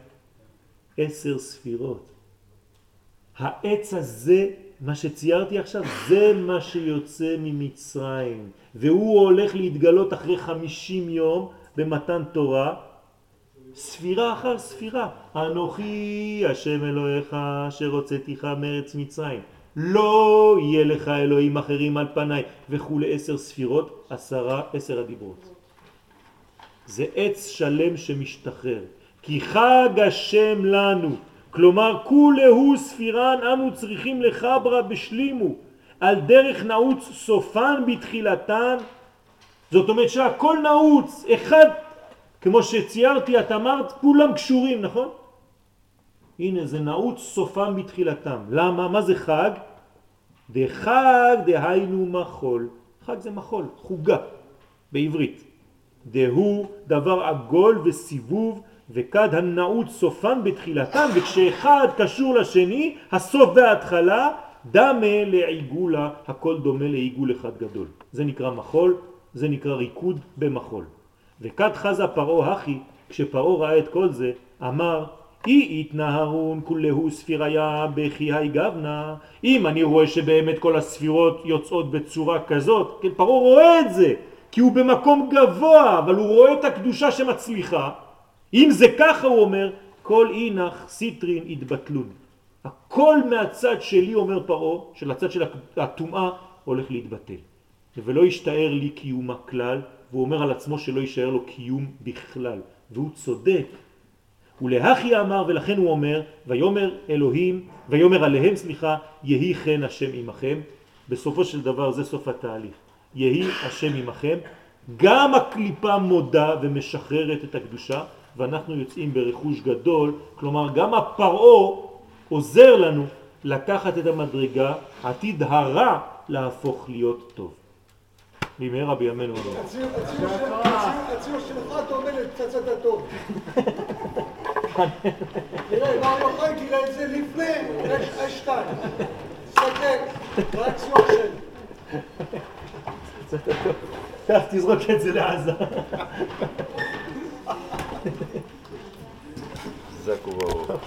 עשר ספירות. העץ הזה, מה שציירתי עכשיו, זה מה שיוצא ממצרים. והוא הולך להתגלות אחרי חמישים יום במתן תורה, ספירה אחר ספירה. אנוכי השם אלוהיך אשר הוצאתיך מארץ מצרים. לא יהיה לך אלוהים אחרים על פניי וכולי עשר ספירות, עשרה, עשר הדיברות. זה עץ שלם שמשתחרר. כי חג השם לנו, כלומר כולהו ספירן אנו צריכים לחברה בשלימו, על דרך נעוץ סופן בתחילתן, זאת אומרת שהכל נעוץ, אחד, כמו שציירתי, את אמרת, כולם קשורים, נכון? הנה זה נעוץ סופם בתחילתם. למה? מה זה חג? דחג דהיינו מחול. חג זה מחול, חוגה בעברית. דהו דבר עגול וסיבוב וכד הנעוץ סופן בתחילתם וכשאחד קשור לשני הסוף וההתחלה דמה לעיגולה הכל דומה לעיגול אחד גדול. זה נקרא מחול זה נקרא ריקוד במחול. וכד חזה פרעה הכי כשפרעה ראה את כל זה אמר אי התנהרון כולהו ספיריה בכי היי גבנה. אם אני רואה שבאמת כל הספירות יוצאות בצורה כזאת כן פרעה רואה את זה כי הוא במקום גבוה אבל הוא רואה את הקדושה שמצליחה אם זה ככה הוא אומר כל אינך סיטרין התבטלון הכל מהצד שלי אומר פרעה של הצד של הטומאה הולך להתבטל. ולא ישתער לי קיומה כלל והוא אומר על עצמו שלא יישאר לו קיום בכלל. והוא צודק. ולהכי אמר ולכן הוא אומר ויומר אלוהים ויומר עליהם סליחה יהי כן השם עמכם. בסופו של דבר זה סוף התהליך. יהי השם עמכם. גם הקליפה מודה ומשחררת את הקדושה ואנחנו יוצאים ברכוש גדול כלומר גם הפרעו עוזר לנו לקחת את המדרגה עתיד הרע להפוך להיות טוב במהרה בימינו אמן. הציור הציור של- הציור- הציור שלך דומה לפצצת אטום. תראה, מר יוחאי תראה את זה לפני ה-2. תסתכל, בציור של... קח תזרוק את זה לעזה Закувало.